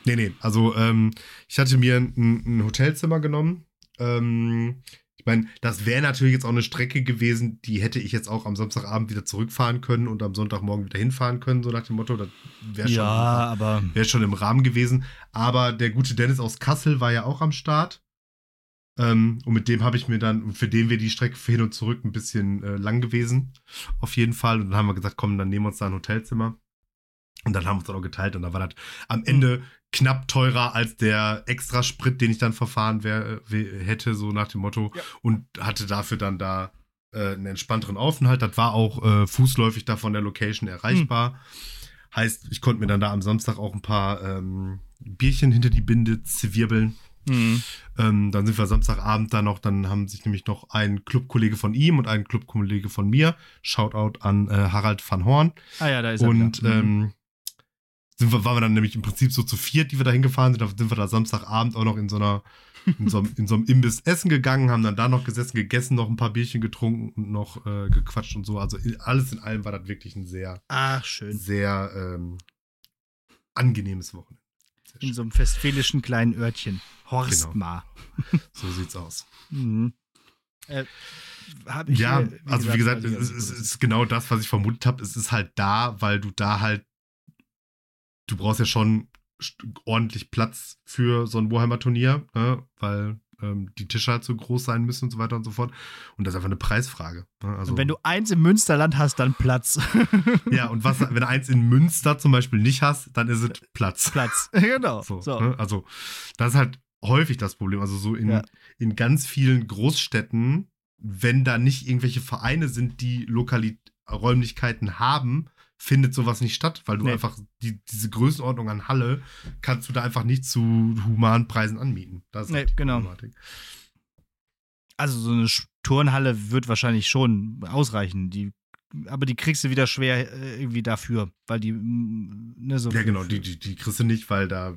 nee, nee, also ähm, ich hatte mir ein, ein Hotelzimmer genommen. Ähm, ich meine, das wäre natürlich jetzt auch eine Strecke gewesen, die hätte ich jetzt auch am Samstagabend wieder zurückfahren können und am Sonntagmorgen wieder hinfahren können, so nach dem Motto, das wäre schon, ja, wär schon im Rahmen gewesen. Aber der gute Dennis aus Kassel war ja auch am Start. Ähm, und mit dem habe ich mir dann, für den wir die Strecke hin und zurück ein bisschen äh, lang gewesen, auf jeden Fall. Und dann haben wir gesagt, komm, dann nehmen wir uns da ein Hotelzimmer. Und dann haben wir uns dann auch geteilt und da war das am Ende knapp teurer als der Extrasprit, den ich dann verfahren wär, hätte, so nach dem Motto. Ja. Und hatte dafür dann da äh, einen entspannteren Aufenthalt. Das war auch äh, fußläufig da von der Location erreichbar. Heißt, ich konnte mir dann da am Samstag auch ein paar ähm, Bierchen hinter die Binde zwirbeln. Hm, Ähm, dann sind wir Samstagabend da noch, dann haben sich nämlich noch ein Clubkollege von ihm und ein Clubkollege von mir, Shoutout an äh, Harald van Horn. ah ja, da ist er Und wieder. Hm. ähm, sind wir, waren wir dann nämlich im Prinzip so zu viert, die wir da hingefahren sind. Da sind wir da Samstagabend auch noch in so einer, in so, einem- in so einem Imbiss essen gegangen, haben dann da noch gesessen, gegessen, noch ein paar Bierchen getrunken und noch äh, gequatscht und so. Also alles in allem war das wirklich ein sehr, Ach, schön. sehr ähm, angenehmes Wochenende. In so einem westfälischen kleinen Örtchen. Horstmar. (laughs) So sieht's aus. Mhm. Äh, ja, hier, also wie gesagt, weil es, ist- es ist genau das, was ich vermutet habe. Es ist halt da, weil du da halt, du brauchst ja schon ordentlich Platz für so ein Warhammer-Turnier, ne? weil ähm, die Tische halt so groß sein müssen und so weiter und so fort. Und das ist einfach eine Preisfrage. Ne? Also, Und wenn du eins im Münsterland hast, dann Platz. (laughs) ja, und was, wenn du eins in Münster zum Beispiel nicht hast, dann ist es Platz. Platz. (laughs) genau. So, So. Ne? Also, das ist halt häufig das Problem. Also, so in, Ja. in ganz vielen Großstädten, wenn da nicht irgendwelche Vereine sind, die Lokali Räumlichkeiten haben, findet sowas nicht statt, weil du Nee. einfach die, diese Größenordnung an Halle kannst du da einfach nicht zu humanen Preisen anmieten. Das ist Nee, halt die genau. Problematik. Also so eine Turnhalle wird wahrscheinlich schon ausreichen. Die, aber die kriegst du wieder schwer äh, irgendwie dafür, weil die ne, so Ja, genau, die, die, die kriegst du nicht, weil da,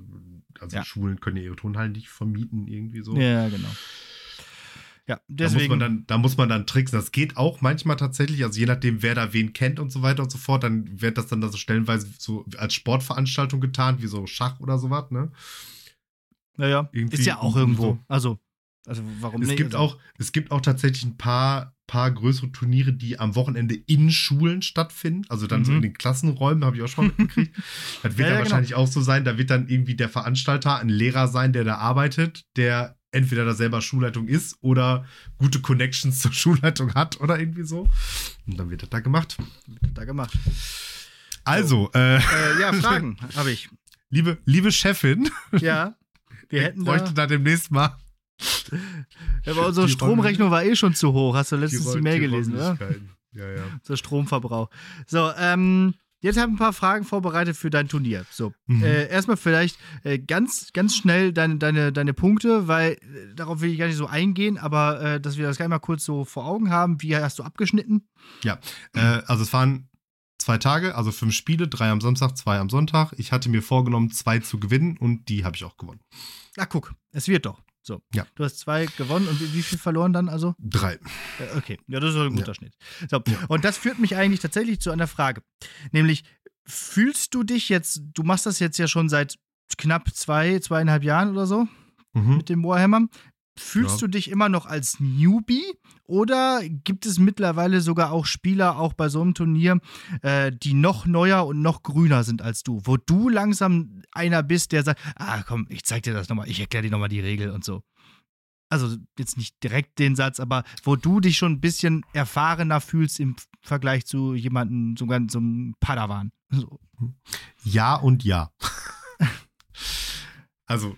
also Ja. Schulen können ja ihre Turnhallen nicht vermieten, irgendwie so. Ja, genau. Ja, Da muss, deswegen. man dann, da muss man dann tricksen. Das geht auch manchmal tatsächlich, also je nachdem, wer da wen kennt und so weiter und so fort, dann wird das dann da so stellenweise so als Sportveranstaltung getan, wie so Schach oder sowas, ne? naja, irgendwie ist ja auch irgendwo. so. Also, also warum Es nicht? gibt, also, auch, es gibt auch tatsächlich ein paar, paar größere Turniere, die am Wochenende in Schulen stattfinden. Also dann so Mhm. in den Klassenräumen, habe ich auch schon mal (laughs) mitgekriegt. Das wird Ja, dann ja, wahrscheinlich auch so sein. Da wird dann irgendwie der Veranstalter ein Lehrer sein, der da arbeitet, der entweder da selber Schulleitung ist oder gute Connections zur Schulleitung hat oder irgendwie so. Und dann wird das da gemacht. da gemacht. Also, äh, Äh, ja, Fragen (laughs) habe ich. liebe, liebe Chefin, Ja, wir ich hätten bräuchte da. da demnächst mal aber unsere die Stromrechnung war eh schon zu hoch. Hast du letztens die, Mail gelesen, oder? Ja, ja. Unser Stromverbrauch. So, ähm, jetzt habe ich ein paar Fragen vorbereitet für dein Turnier. So, Mhm. äh, erstmal vielleicht äh, ganz, ganz schnell deine, deine, deine Punkte, weil äh, darauf will ich gar nicht so eingehen, aber äh, dass wir das gleich mal kurz so vor Augen haben. Wie hast du abgeschnitten? Äh, also es waren zwei Tage, also fünf Spiele, drei am Samstag, zwei am Sonntag. Ich hatte mir vorgenommen, zwei zu gewinnen und die habe ich auch gewonnen. Ach, guck, es wird doch. So, Ja. du hast zwei gewonnen und wie, viel verloren dann also? Drei. Äh, Okay, ja, das ist ein guter Ja. Schnitt. So, und das führt mich eigentlich tatsächlich zu einer Frage. Nämlich, fühlst du dich jetzt, du machst das jetzt ja schon seit knapp zwei, zweieinhalb Jahren oder so Mhm. mit dem Warhammer. Fühlst Ja. du dich immer noch als Newbie oder gibt es mittlerweile sogar auch Spieler, auch bei so einem Turnier, äh, die noch neuer und noch grüner sind als du, wo du langsam einer bist, der sagt, ah komm, ich zeig dir das nochmal, ich erkläre dir nochmal die Regel und so. Also jetzt nicht direkt den Satz, aber wo du dich schon ein bisschen erfahrener fühlst im Vergleich zu jemandem, sogar so einem Padawan. So. Ja und ja. (laughs) also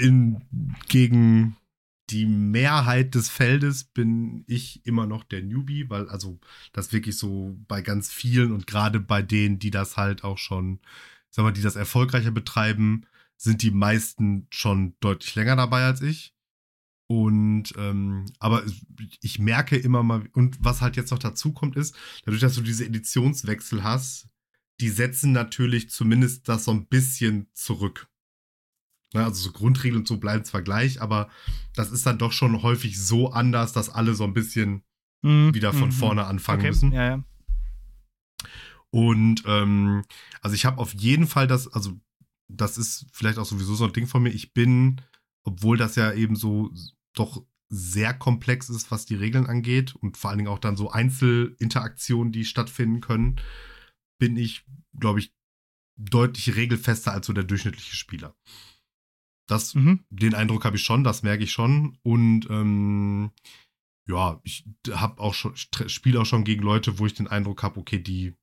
in, gegen die Mehrheit des Feldes bin ich immer noch der Newbie, weil also das wirklich so bei ganz vielen und gerade bei denen, die das halt auch schon, sag mal, die das erfolgreicher betreiben, sind die meisten schon deutlich länger dabei als ich. Und ähm, aber ich merke immer mal, und was halt jetzt noch dazu kommt, ist, dadurch, dass du diese Editionswechsel hast, die setzen natürlich zumindest das so ein bisschen zurück. Ne, also so Grundregeln und so bleiben zwar gleich, aber das ist dann doch schon häufig so anders, dass alle so ein bisschen wieder von Mhm. vorne anfangen okay. müssen. Ja, ja. Und ähm, also ich habe auf jeden Fall das, also das ist vielleicht auch sowieso so ein Ding von mir. Ich bin, obwohl das ja eben so doch sehr komplex ist, was die Regeln angeht und vor allen Dingen auch dann so Einzelinteraktionen, die stattfinden können, bin ich, glaube ich, deutlich regelfester als so der durchschnittliche Spieler. Das, Mhm. den Eindruck habe ich schon, das merke ich schon. Und ähm, ja, ich habe auch schon, spiele auch schon gegen Leute, wo ich den Eindruck habe, okay, die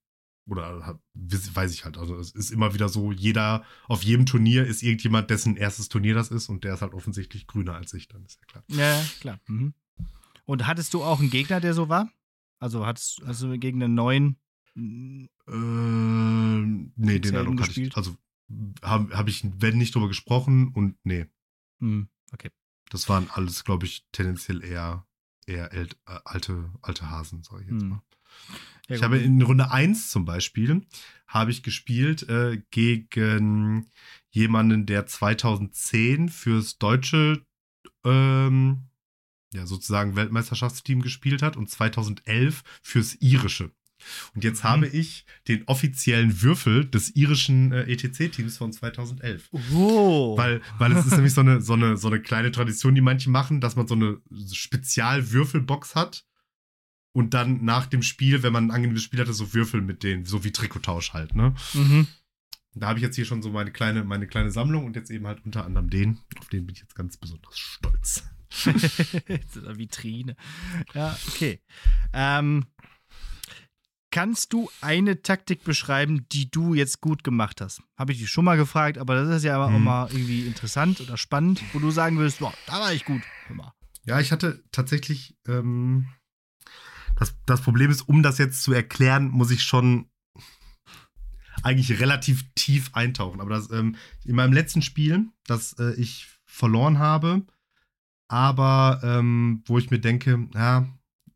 oder hab, weiß ich halt. Also es ist immer wieder so, jeder, auf jedem Turnier ist irgendjemand, dessen erstes Turnier das ist und der ist halt offensichtlich grüner als ich, dann ist ja klar. Ja, klar. Mhm. Und hattest du auch einen Gegner, der so war? Also hattest also gegen einen neuen. Ähm, nee, den Eindruck hatte ich. gespielt? Also habe hab ich, wenn nicht drüber gesprochen und nee, hm, okay. das waren alles, glaube ich, tendenziell eher, eher ält, äh, alte, alte Hasen, sage ich jetzt Hm. mal. Ja, ich habe in Runde 1 zum Beispiel, habe ich gespielt äh, gegen jemanden, der 2010 fürs deutsche ähm, ja, sozusagen Weltmeisterschaftsteam gespielt hat und 2011 fürs irische. Und jetzt Mhm. habe ich den offiziellen Würfel des irischen äh, ETC-Teams von 2011. Oh. Weil, weil es ist nämlich so eine, so, eine, so eine kleine Tradition, die manche machen, dass man so eine Spezialwürfelbox hat und dann nach dem Spiel, wenn man ein angenehmes Spiel hatte, so Würfel mit denen, so wie Trikottausch halt, ne? mhm. Da habe ich jetzt hier schon so meine kleine, meine kleine Sammlung und jetzt eben halt unter anderem den. Auf den bin ich jetzt ganz besonders stolz. (laughs) Vitrine. Ja, okay. Ähm, kannst du eine Taktik beschreiben, die du jetzt gut gemacht hast? Habe ich dich schon mal gefragt, aber das ist ja auch Mhm. mal irgendwie interessant oder spannend, wo du sagen würdest, boah, da war ich gut. Ja, ich hatte tatsächlich, ähm, das, das Problem ist, um das jetzt zu erklären, muss ich schon eigentlich relativ tief eintauchen. Aber das, ähm, in meinem letzten Spiel, das äh, ich verloren habe, aber ähm, wo ich mir denke, ja,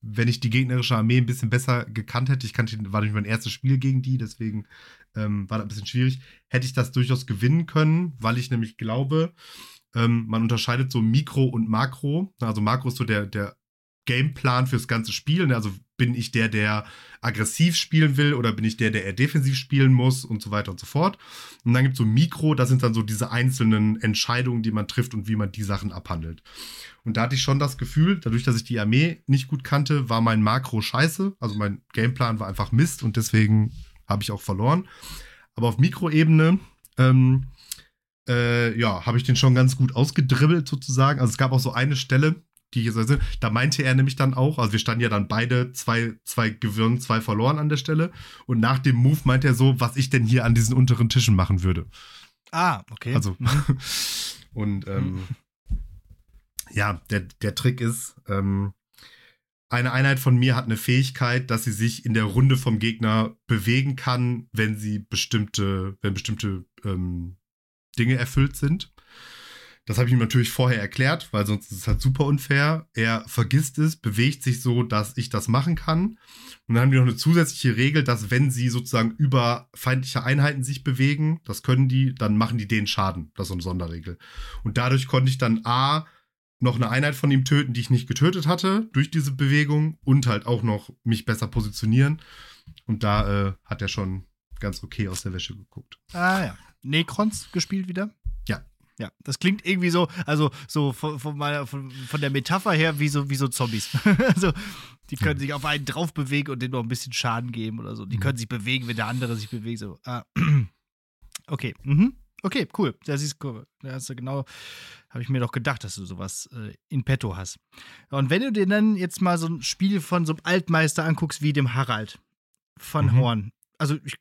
wenn ich die gegnerische Armee ein bisschen besser gekannt hätte, ich kannte, war nämlich mein erstes Spiel gegen die, deswegen ähm, war das ein bisschen schwierig, hätte ich das durchaus gewinnen können, weil ich nämlich glaube, ähm, man unterscheidet so Mikro und Makro. Also Makro ist so der, der Gameplan fürs ganze Spiel. ne? Also bin ich der, der aggressiv spielen will oder bin ich der, der eher defensiv spielen muss und so weiter und so fort. Und dann gibt es so Mikro, das sind dann so diese einzelnen Entscheidungen, die man trifft und wie man die Sachen abhandelt. Und da hatte ich schon das Gefühl, dadurch, dass ich die Armee nicht gut kannte, war mein Makro scheiße. Also mein Gameplan war einfach Mist und deswegen habe ich auch verloren. Aber auf Mikroebene, ähm, äh, ja, habe ich den schon ganz gut ausgedribbelt sozusagen. Also es gab auch so eine Stelle, die also, da meinte er nämlich dann auch, also wir standen ja dann beide zwei, zwei Gewürn, zwei verloren an der Stelle. Und nach dem Move meinte er so, was ich denn hier an diesen unteren Tischen machen würde. Ah, okay. Also, Mhm. (laughs) und ähm, ja, der, der Trick ist, ähm, eine Einheit von mir hat eine Fähigkeit, dass sie sich in der Runde vom Gegner bewegen kann, wenn sie bestimmte, wenn bestimmte ähm, Dinge erfüllt sind. Das habe ich ihm natürlich vorher erklärt, weil sonst ist es halt super unfair. Er vergisst es, bewegt sich so, dass ich das machen kann. Und dann haben wir noch eine zusätzliche Regel, dass wenn sie sozusagen über feindliche Einheiten sich bewegen, das können die, dann machen die den Schaden. Das ist eine Sonderregel. Und dadurch konnte ich dann A, noch eine Einheit von ihm töten, die ich nicht getötet hatte, durch diese Bewegung und halt auch noch mich besser positionieren. Und da äh, hat er schon ganz okay aus der Wäsche geguckt. ah ja. Necrons gespielt wieder? Ja. Ja, das klingt irgendwie so, also so von, von, meiner, von, von der Metapher her wie so, wie so Zombies. (laughs) also die können sich auf einen drauf bewegen und denen noch ein bisschen Schaden geben oder so. Die können sich bewegen, wenn der andere sich bewegt. So. Ah. (clears throat) Okay, mhm. okay, cool. Das ist cool. Da hast du genau, habe ich mir doch gedacht, dass du sowas äh, in petto hast. Und wenn du dir dann jetzt mal so ein Spiel von so einem Altmeister anguckst wie dem Harald von Mhm. Horn, also ich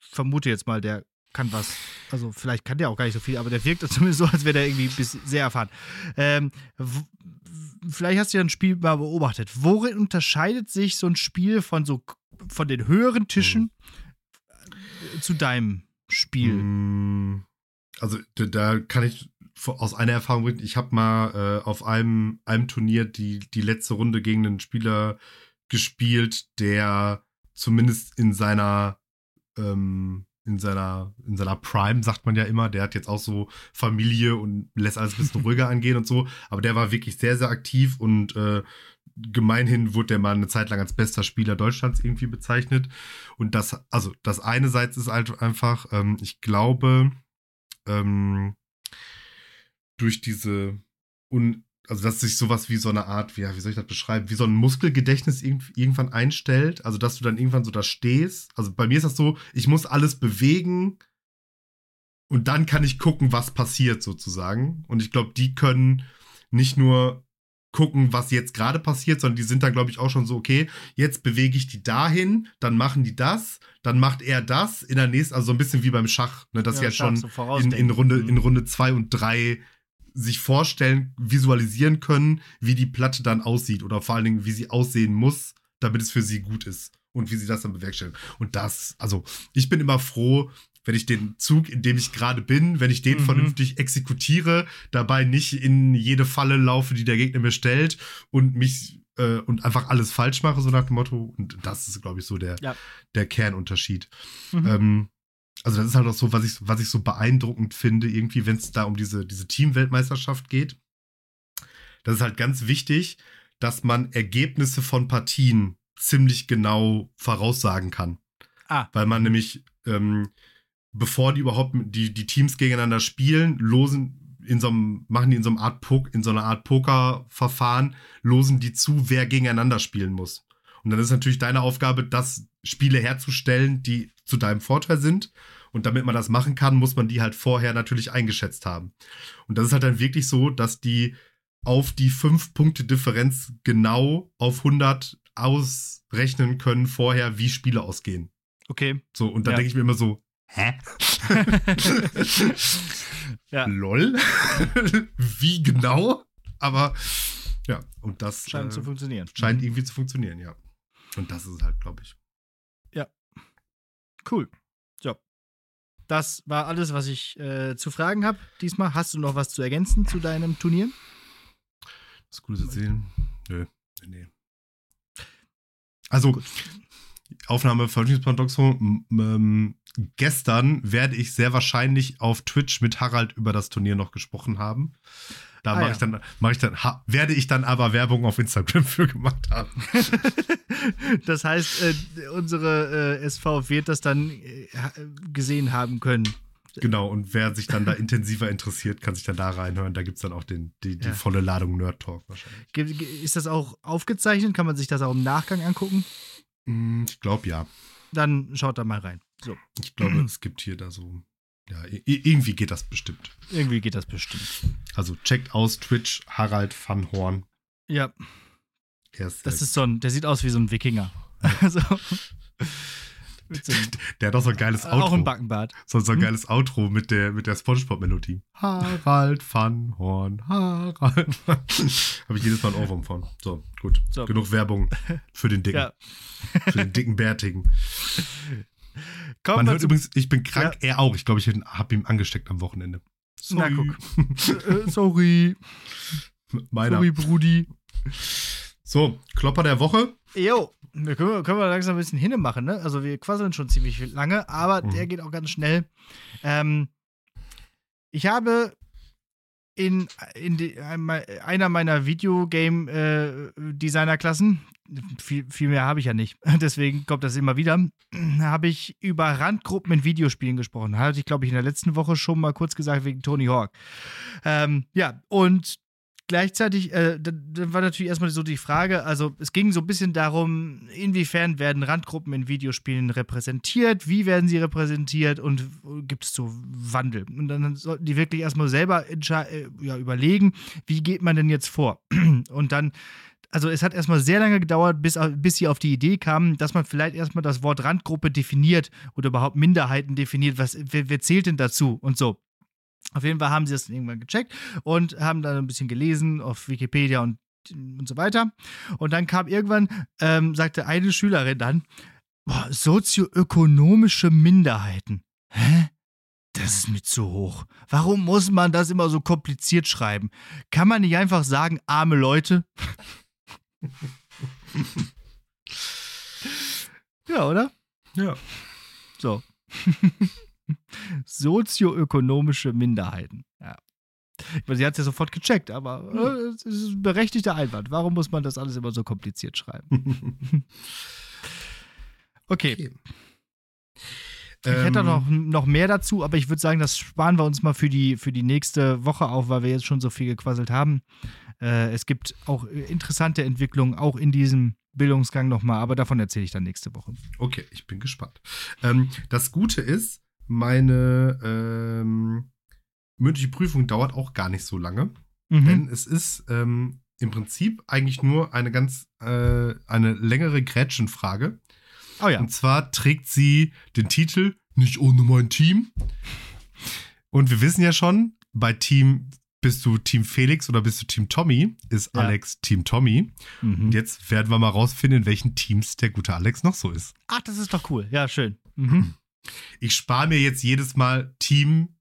vermute jetzt mal, der kann was. Also vielleicht kann der auch gar nicht so viel, aber der wirkt (laughs) zumindest so, als wäre der irgendwie sehr erfahren. Ähm, vielleicht hast du ja ein Spiel mal beobachtet. Worin unterscheidet sich so ein Spiel von so von den höheren Tischen äh, zu deinem Spiel? Mm, Also da, kann ich aus einer Erfahrung berichten. Ich habe mal äh, auf einem, einem Turnier die, die letzte Runde gegen einen Spieler gespielt, der zumindest in seiner ähm, in seiner in seiner Prime sagt man ja immer, der hat jetzt auch so Familie und lässt alles ein bisschen (laughs) ruhiger angehen und so, aber der war wirklich sehr sehr aktiv und äh, gemeinhin wurde der mal eine Zeit lang als bester Spieler Deutschlands irgendwie bezeichnet. Und das also das eine Seite ist halt einfach, ähm, ich glaube ähm, durch diese un also dass sich sowas wie so eine Art, wie, ja, wie soll ich das beschreiben, wie so ein Muskelgedächtnis irgend, irgendwann einstellt, also dass du dann irgendwann so da stehst. Also bei mir ist das so, ich muss alles bewegen und dann kann ich gucken, was passiert sozusagen. Und ich glaube, die können nicht nur gucken, was jetzt gerade passiert, sondern die sind dann, glaube ich, auch schon so, okay, jetzt bewege ich die dahin, dann machen die das, dann macht er das in der nächsten, also so ein bisschen wie beim Schach, ne, dass Ja, sie Schach, schon in, in Runde Mhm. in Runde zwei und drei sich vorstellen, visualisieren können, wie die Platte dann aussieht oder vor allen Dingen, wie sie aussehen muss, damit es für sie gut ist und wie sie das dann bewerkstelligen. Und das, also ich bin immer froh, wenn ich den Zug, in dem ich gerade bin, wenn ich den Mhm. vernünftig exekutiere, dabei nicht in jede Falle laufe, die der Gegner mir stellt und mich äh, und einfach alles falsch mache, so nach dem Motto. Und das ist, glaube ich, so der, Ja. der Kernunterschied. Mhm. Ähm, also das ist halt auch so, was ich, was ich so beeindruckend finde, irgendwie, wenn es da um diese, diese Teamweltmeisterschaft geht. Das ist halt ganz wichtig, dass man Ergebnisse von Partien ziemlich genau voraussagen kann. Ah. Weil man nämlich, ähm, bevor die überhaupt die, die Teams gegeneinander spielen, losen in so einem, machen die in so einem Art Pok in so einer Art Pokerverfahren, losen die zu, wer gegeneinander spielen muss. Und dann ist natürlich deine Aufgabe, das Spiele herzustellen, die zu deinem Vorteil sind. Und damit man das machen kann, muss man die halt vorher natürlich eingeschätzt haben. Und das ist halt dann wirklich so, dass die auf die 5-Punkte-Differenz genau auf 100 ausrechnen können vorher, wie Spiele ausgehen. Okay. So, und da Ja. denke ich mir immer so, hä? (laughs) ja, Lol? (laughs) wie genau? Aber ja, und das scheint äh, zu funktionieren. scheint Mhm. irgendwie zu funktionieren, ja. Und das ist halt, glaube ich. Cool. Das war alles, was ich äh, zu fragen habe. Diesmal hast du noch was zu ergänzen zu deinem Turnier? Das Gute zu sehen. Nö, nee. Also, Aufnahme Veröffentlichungsparadoxon. M- Ähm, gestern werde ich sehr wahrscheinlich auf Twitch mit Harald über das Turnier noch gesprochen haben. Da Ah, mache ja. ich dann, mache ich dann, ha, werde ich dann aber Werbung auf Instagram (laughs) für gemacht haben. (laughs) das heißt, äh, unsere äh, SV wird das dann äh, gesehen haben können. Genau, und wer sich dann da intensiver interessiert, kann sich dann da reinhören. Da gibt es dann auch den, die, die Ja. volle Ladung Nerd Talk wahrscheinlich. Ist das auch aufgezeichnet? Kann man sich das auch im Nachgang angucken? Mm, Ich glaube ja. Dann schaut da mal rein. So, Ich glaube, (clears throat) es gibt hier da so. Ja, irgendwie geht das bestimmt. irgendwie geht das bestimmt. Also checkt aus Twitch Harald van Horn. Ja, ist, das ist so ein, der sieht aus wie so ein Wikinger. (laughs) Mit so (laughs) der hat auch so ein geiles Outro. auch ein Backenbart. So, so ein Hm? geiles Outro mit der, mit der Spongebob-Melodie. Harald van Horn, Harald. (laughs) Habe ich jedes Mal ein Ohrwurm von. So, gut. So. Genug Werbung für den dicken, Ja. für den dicken Bärtigen. Kommen Man hört übrigens, ich bin krank, er auch. Ich glaube, ich habe ihm angesteckt am Wochenende. Na, guck. äh, sorry, (laughs) Meiner. sorry, Brudi. So, Klopper der Woche. Jo, wir können, können wir langsam ein bisschen hinne machen, ne? Also wir quasseln schon ziemlich lange, aber Mhm. der geht auch ganz schnell. Ähm, ich habe in, in die, einer meiner Videogame-Designer-Klassen, viel, viel mehr habe ich ja nicht. (laughs) Deswegen kommt das immer wieder. (clears throat) Habe ich über Randgruppen in Videospielen gesprochen. Hatte ich, glaube ich, in der letzten Woche schon mal kurz gesagt wegen Tony Hawk. Ähm, ja, und gleichzeitig, äh, dann war natürlich erstmal so die Frage, also es ging so ein bisschen darum, inwiefern werden Randgruppen in Videospielen repräsentiert, wie werden sie repräsentiert und gibt es so Wandel. Und dann sollten die wirklich erstmal selber äh, ja, überlegen, wie geht man denn jetzt vor. (clears throat) Und dann also es hat erstmal sehr lange gedauert, bis, bis sie auf die Idee kamen, dass man vielleicht erstmal das Wort Randgruppe definiert oder überhaupt Minderheiten definiert. Was, wer, wer zählt denn dazu? Und so. Auf jeden Fall haben sie das irgendwann gecheckt und haben dann ein bisschen gelesen auf Wikipedia und, und so weiter. Und dann kam irgendwann, ähm, sagte eine Schülerin dann, boah, sozioökonomische Minderheiten. Hä? Das ist mir zu hoch. Warum muss man das immer so kompliziert schreiben? Kann man nicht einfach sagen, arme Leute? (laughs) ja, oder? Ja. So. (laughs) Sozioökonomische Minderheiten. Ja. Ich meine, sie hat es ja sofort gecheckt, aber äh, es ist ein berechtigter Einwand. Warum muss man das alles immer so kompliziert schreiben? (laughs) okay. okay. Ich hätte ähm, noch, noch mehr dazu, aber ich würde sagen, das sparen wir uns mal für die, für die nächste Woche auf, weil wir jetzt schon so viel gequasselt haben. Äh, es gibt auch interessante Entwicklungen, auch in diesem Bildungsgang nochmal, aber davon erzähle ich dann nächste Woche. Okay, ich bin gespannt. Ähm, das Gute ist, meine ähm, mündliche Prüfung dauert auch gar nicht so lange, mhm. denn es ist ähm, im Prinzip eigentlich nur eine ganz, äh, eine längere Gretchenfrage. Oh ja. Und zwar trägt sie den Titel Nicht ohne mein Team. Und wir wissen ja schon, bei Team bist du Team Felix oder bist du Team Tommy? Ist ja. Alex Team Tommy. Mhm. Und jetzt werden wir mal rausfinden, in welchen Teams der gute Alex noch so ist. Ach, das ist doch cool. Ja, schön. Mhm. Ich spare mir jetzt jedes Mal Team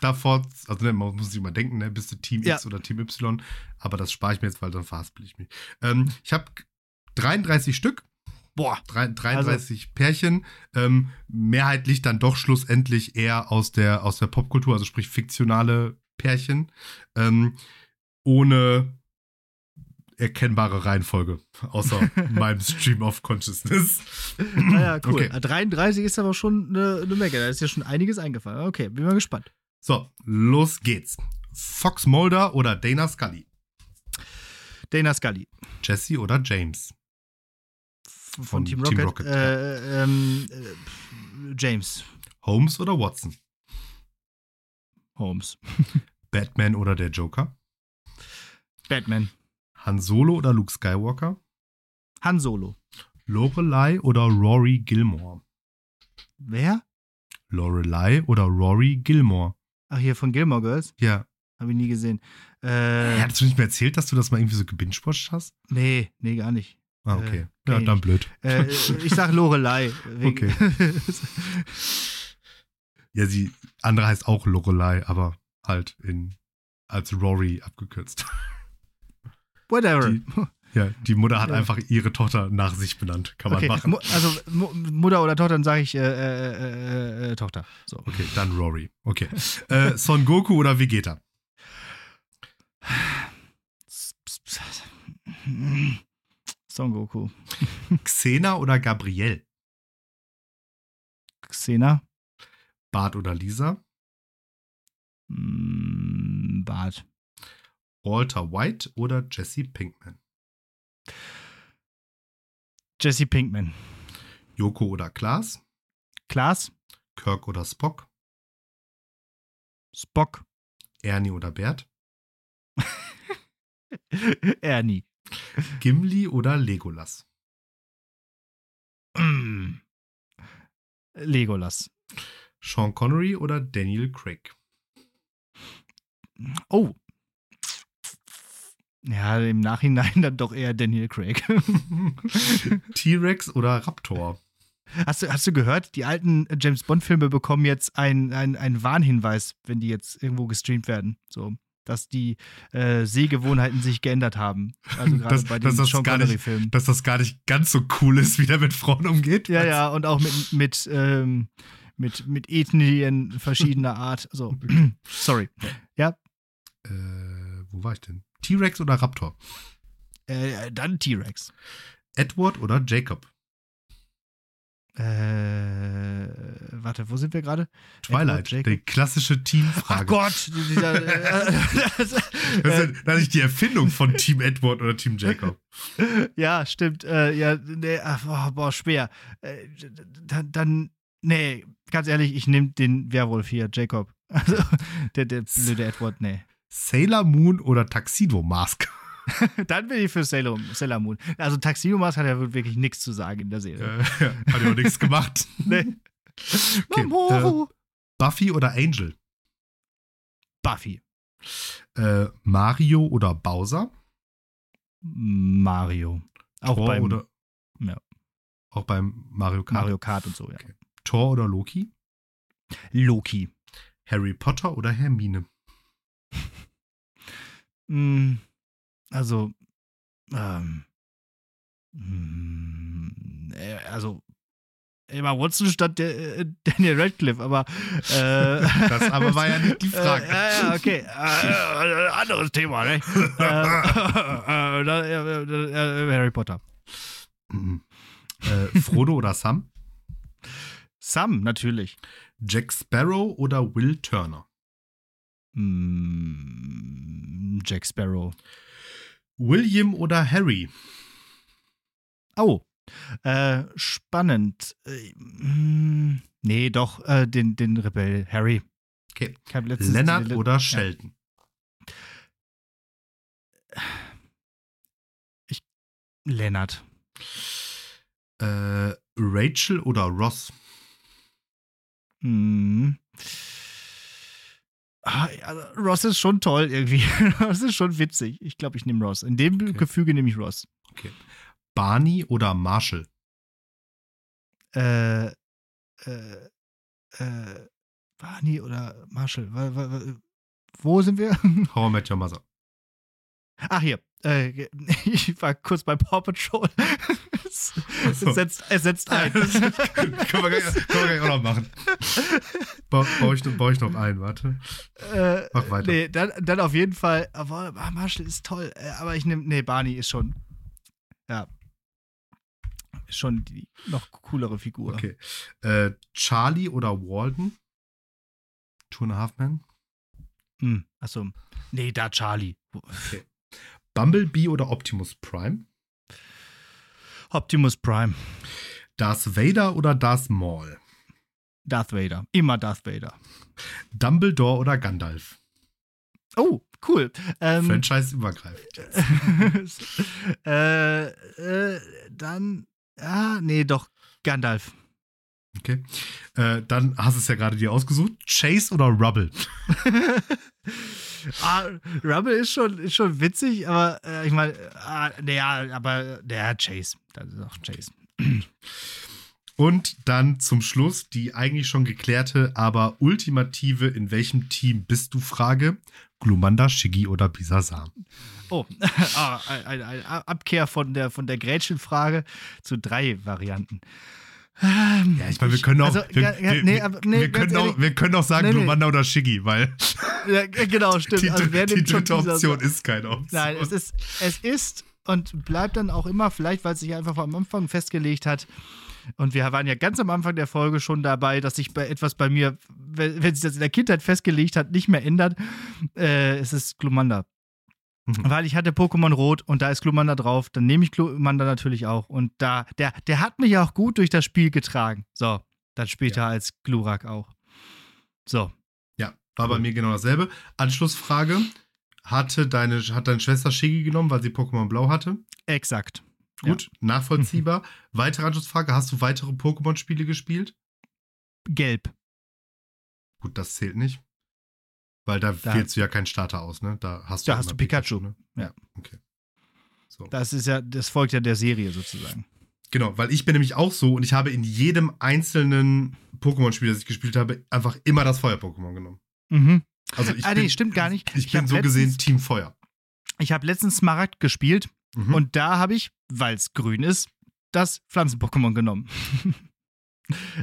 davor, also ne, man muss sich mal denken, ne, bist du Team X ja. oder Team Y, aber das spare ich mir jetzt, weil dann verhaspel ich mich. Ähm, ich habe 33 Stück. Boah, 33 also. Pärchen. Ähm, mehrheitlich dann doch schlussendlich eher aus der, aus der Popkultur, also sprich fiktionale Pärchen. Ähm, ohne erkennbare Reihenfolge, außer (laughs) meinem Stream of Consciousness. Naja, cool. Okay. 33 ist aber schon eine, eine Menge. Da ist ja schon einiges eingefallen. Okay, bin mal gespannt. So, los geht's. Fox Mulder oder Dana Scully? Dana Scully. Jesse oder James? Von, Von Team Rocket. Team Rocket äh, ähm, äh, James. Holmes oder Watson? Holmes. (laughs) Batman oder der Joker? Batman. Han Solo oder Luke Skywalker? Han Solo. Lorelei oder Rory Gilmore? Wer? Lorelei oder Rory Gilmore? Ach, hier von Gilmore Girls? Ja. Habe ich nie gesehen. Äh, hattest du nicht mehr erzählt, dass du das mal irgendwie so gebingewatcht hast? Nee, nee, gar nicht. Ah, okay. Äh, ja, dann blöd. Äh, ich sag Lorelei. (laughs) okay. (laughs) ja, sie, andere heißt auch Lorelei, aber halt in, als Rory abgekürzt. (laughs) Whatever. Die, ja, die Mutter hat ja. einfach ihre Tochter nach sich benannt. Kann man okay. machen. also Mutter oder Tochter, dann sage ich äh, äh, äh, Tochter. So. Okay, dann Rory. Okay. Äh, Son Goku oder Vegeta? Son Goku. Xena oder Gabrielle? Xena. Bart oder Lisa? Mm, Bart. Walter White oder Jesse Pinkman? Jesse Pinkman. Joko oder Klaas? Klaas. Kirk oder Spock? Spock. Ernie oder Bert? (laughs) Ernie. Gimli oder Legolas? (clears throat) Legolas. Sean Connery oder Daniel Craig? Oh, ja, im Nachhinein (laughs) dann doch eher Daniel Craig. (laughs) T-Rex oder Raptor? Hast du, hast du gehört, die alten James Bond-Filme bekommen jetzt einen ein Warnhinweis, wenn die jetzt irgendwo gestreamt werden. So, dass die äh, Sehgewohnheiten sich geändert haben. Also (laughs) gerade bei den Sean Connery-Filmen. Dass das gar nicht ganz so cool ist, wie der mit Frauen umgeht. Ja, ja, und auch mit, mit, ähm, mit, mit Ethnien verschiedener (laughs) Art. So, (clears throat) sorry. Ja. Äh, wo war ich denn? T-Rex oder Raptor? Äh, dann T-Rex. Edward oder Jacob? Äh, warte, wo sind wir gerade? Twilight, Edward, Jacob? die klassische Teamfrage. Ach Gott! Dieser, äh, (laughs) Das ist, ja- das ist die Erfindung von Team Edward oder Team Jacob. (laughs) ja, stimmt. Äh, ja, nee, ach, boah, boah, schwer. Äh, dann, dann, nee, ganz ehrlich, ich nehme den Werwolf hier, Jacob. (laughs) Also, der, der blöde Edward, nee. Sailor Moon oder Tuxedo Mask? (laughs) Dann bin ich für Sailor, Sailor Moon. Also Taxino Mask hat ja wirklich nichts zu sagen in der Serie. Äh, hat ja auch nichts gemacht. (laughs) Nee. Okay, Mamoru. Buffy oder Angel? Buffy. Äh, Mario oder Bowser? Mario. Auch Thor beim oder ja. auch beim Mario Kart. Mario Kart und so, ja. Okay. Thor oder Loki? Loki. Harry Potter oder Hermine? (laughs) Mm, also, ähm, mm, äh, also, Emma Watson statt der, äh, Daniel Radcliffe, aber äh, (laughs) Das aber war ja nicht die (laughs) Frage. Äh, ja, okay. Äh, äh, anderes Thema, ne? äh, äh, äh, äh, äh, Harry Potter. Äh, Frodo oder Sam? Sam, natürlich. Jack Sparrow oder Will Turner? Mm, Jack Sparrow. William oder Harry? Oh, äh, spannend. Äh, mm, nee, doch, äh, den, den Rebell, Harry. Okay. Ich hab letztens Leonard die- oder Sheldon? (sighs) Lennart. Äh, Rachel oder Ross? Hm. Also Ross ist schon toll irgendwie. (laughs) Ross ist schon witzig. Ich glaube, ich nehme Ross. In dem Okay. Gefüge nehme ich Ross. Barney oder Marshall? Äh, äh, äh, Barney oder Marshall? Wo sind wir? (laughs) How I Met Your Mother. Ach, hier. Äh, (laughs) ich war kurz bei Paw Patrol. Es, setzt, es setzt ein. (laughs) können, wir gleich, können wir gleich auch noch machen. Ba baue, ich, noch- baue ich noch ein, warte. Äh, Mach weiter. Nee, dann, dann auf jeden Fall. Aber ah, Marshall ist toll. Äh, aber ich nehme. Nee, Barney ist schon. Ja. Ist schon die noch coolere Figur. Okay. Äh, Charlie oder Walden? Two and a Half Men? Hm, achso. Nee, da Charlie. Bumblebee oder Optimus Prime? Optimus Prime. Darth Vader oder Darth Maul? Darth Vader. Immer Darth Vader. Dumbledore oder Gandalf? Oh, cool. Ähm, Franchise-übergreifend. (laughs) äh, äh, dann. Ah, nee, doch. Gandalf. Okay. Äh, dann hast du es ja gerade dir ausgesucht. Chase oder Rubble? (laughs) ah, Rubble ist schon, ist schon witzig, aber äh, ich meine, ah, naja, aber der Chase. Das ist auch Chase. (clears throat) Und dann zum Schluss die eigentlich schon geklärte, aber ultimative in welchem Team bist du Frage? Glumanda, Shiggy oder Bisasam? Oh, (laughs) ah, ein- ein- eine Abkehr von der, von der Gretchenfrage zu drei Varianten. Ähm, Ja, ich meine, wir können auch, also, wir, wir, nee, aber- nee, wir, können auch wir können auch sagen Nee, nee. Glumanda oder Shiggy, weil (laughs) Ja, genau, (laughs) stimmt. die, also, wer die schon dritte Option ist keine Option. Nein, es ist, es ist und bleibt dann auch immer, vielleicht weil es sich einfach am Anfang festgelegt hat. Und wir waren ja ganz am Anfang der Folge schon dabei, dass sich bei etwas bei mir, wenn, wenn sich das in der Kindheit festgelegt hat, nicht mehr ändert. Äh, es ist Glumanda. Mhm. Weil ich hatte Pokémon Rot und da ist Glumanda drauf, dann nehme ich Glumanda natürlich auch. Und da, der, der hat mich auch gut durch das Spiel getragen. So, dann später als Glurak auch. So. Ja, war bei mir genau dasselbe. Anschlussfrage. Hatte deine, hat deine Schwester Shiggy genommen, weil sie Pokémon Blau hatte? Exakt. Gut, nachvollziehbar. (laughs) Weitere Anschlussfrage. Hast du weitere Pokémon-Spiele gespielt? Gelb. Gut, das zählt nicht. Weil da, Da- wählst du ja keinen Starter aus, ne? Da hast du, Da hast du Pikachu. ne? Ja. Okay. So. Das ist ja, das folgt ja der Serie sozusagen. Genau, weil ich bin nämlich auch so und ich habe in jedem einzelnen Pokémon-Spiel, das ich gespielt habe, einfach immer das Feuer-Pokémon genommen. Mhm. Also ich ah, bin, nee, stimmt gar nicht. Ich, Ich bin so gesehen letztens- Team Feuer. Ich habe letztens Smaragd gespielt Mhm. und da habe ich, weil es grün ist, das Pflanzen-Pokémon genommen. (laughs)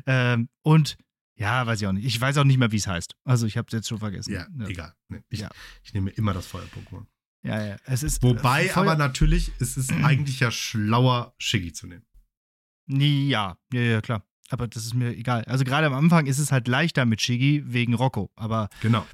ähm, und ja, weiß ich auch nicht. Ich weiß auch nicht mehr, wie es heißt. Also ich habe es jetzt schon vergessen. ja, egal. Nee, ich, Ja. ich nehme immer das Feuer-Pokémon. Ja, ja. Es ist, Wobei äh, Feuer- aber natürlich, es ist (clears throat) eigentlich ja schlauer, Shiggy zu nehmen. Ja, ja, ja, klar. Aber das ist mir egal. Also gerade am Anfang ist es halt leichter mit Shiggy wegen Rocco. Aber Genau.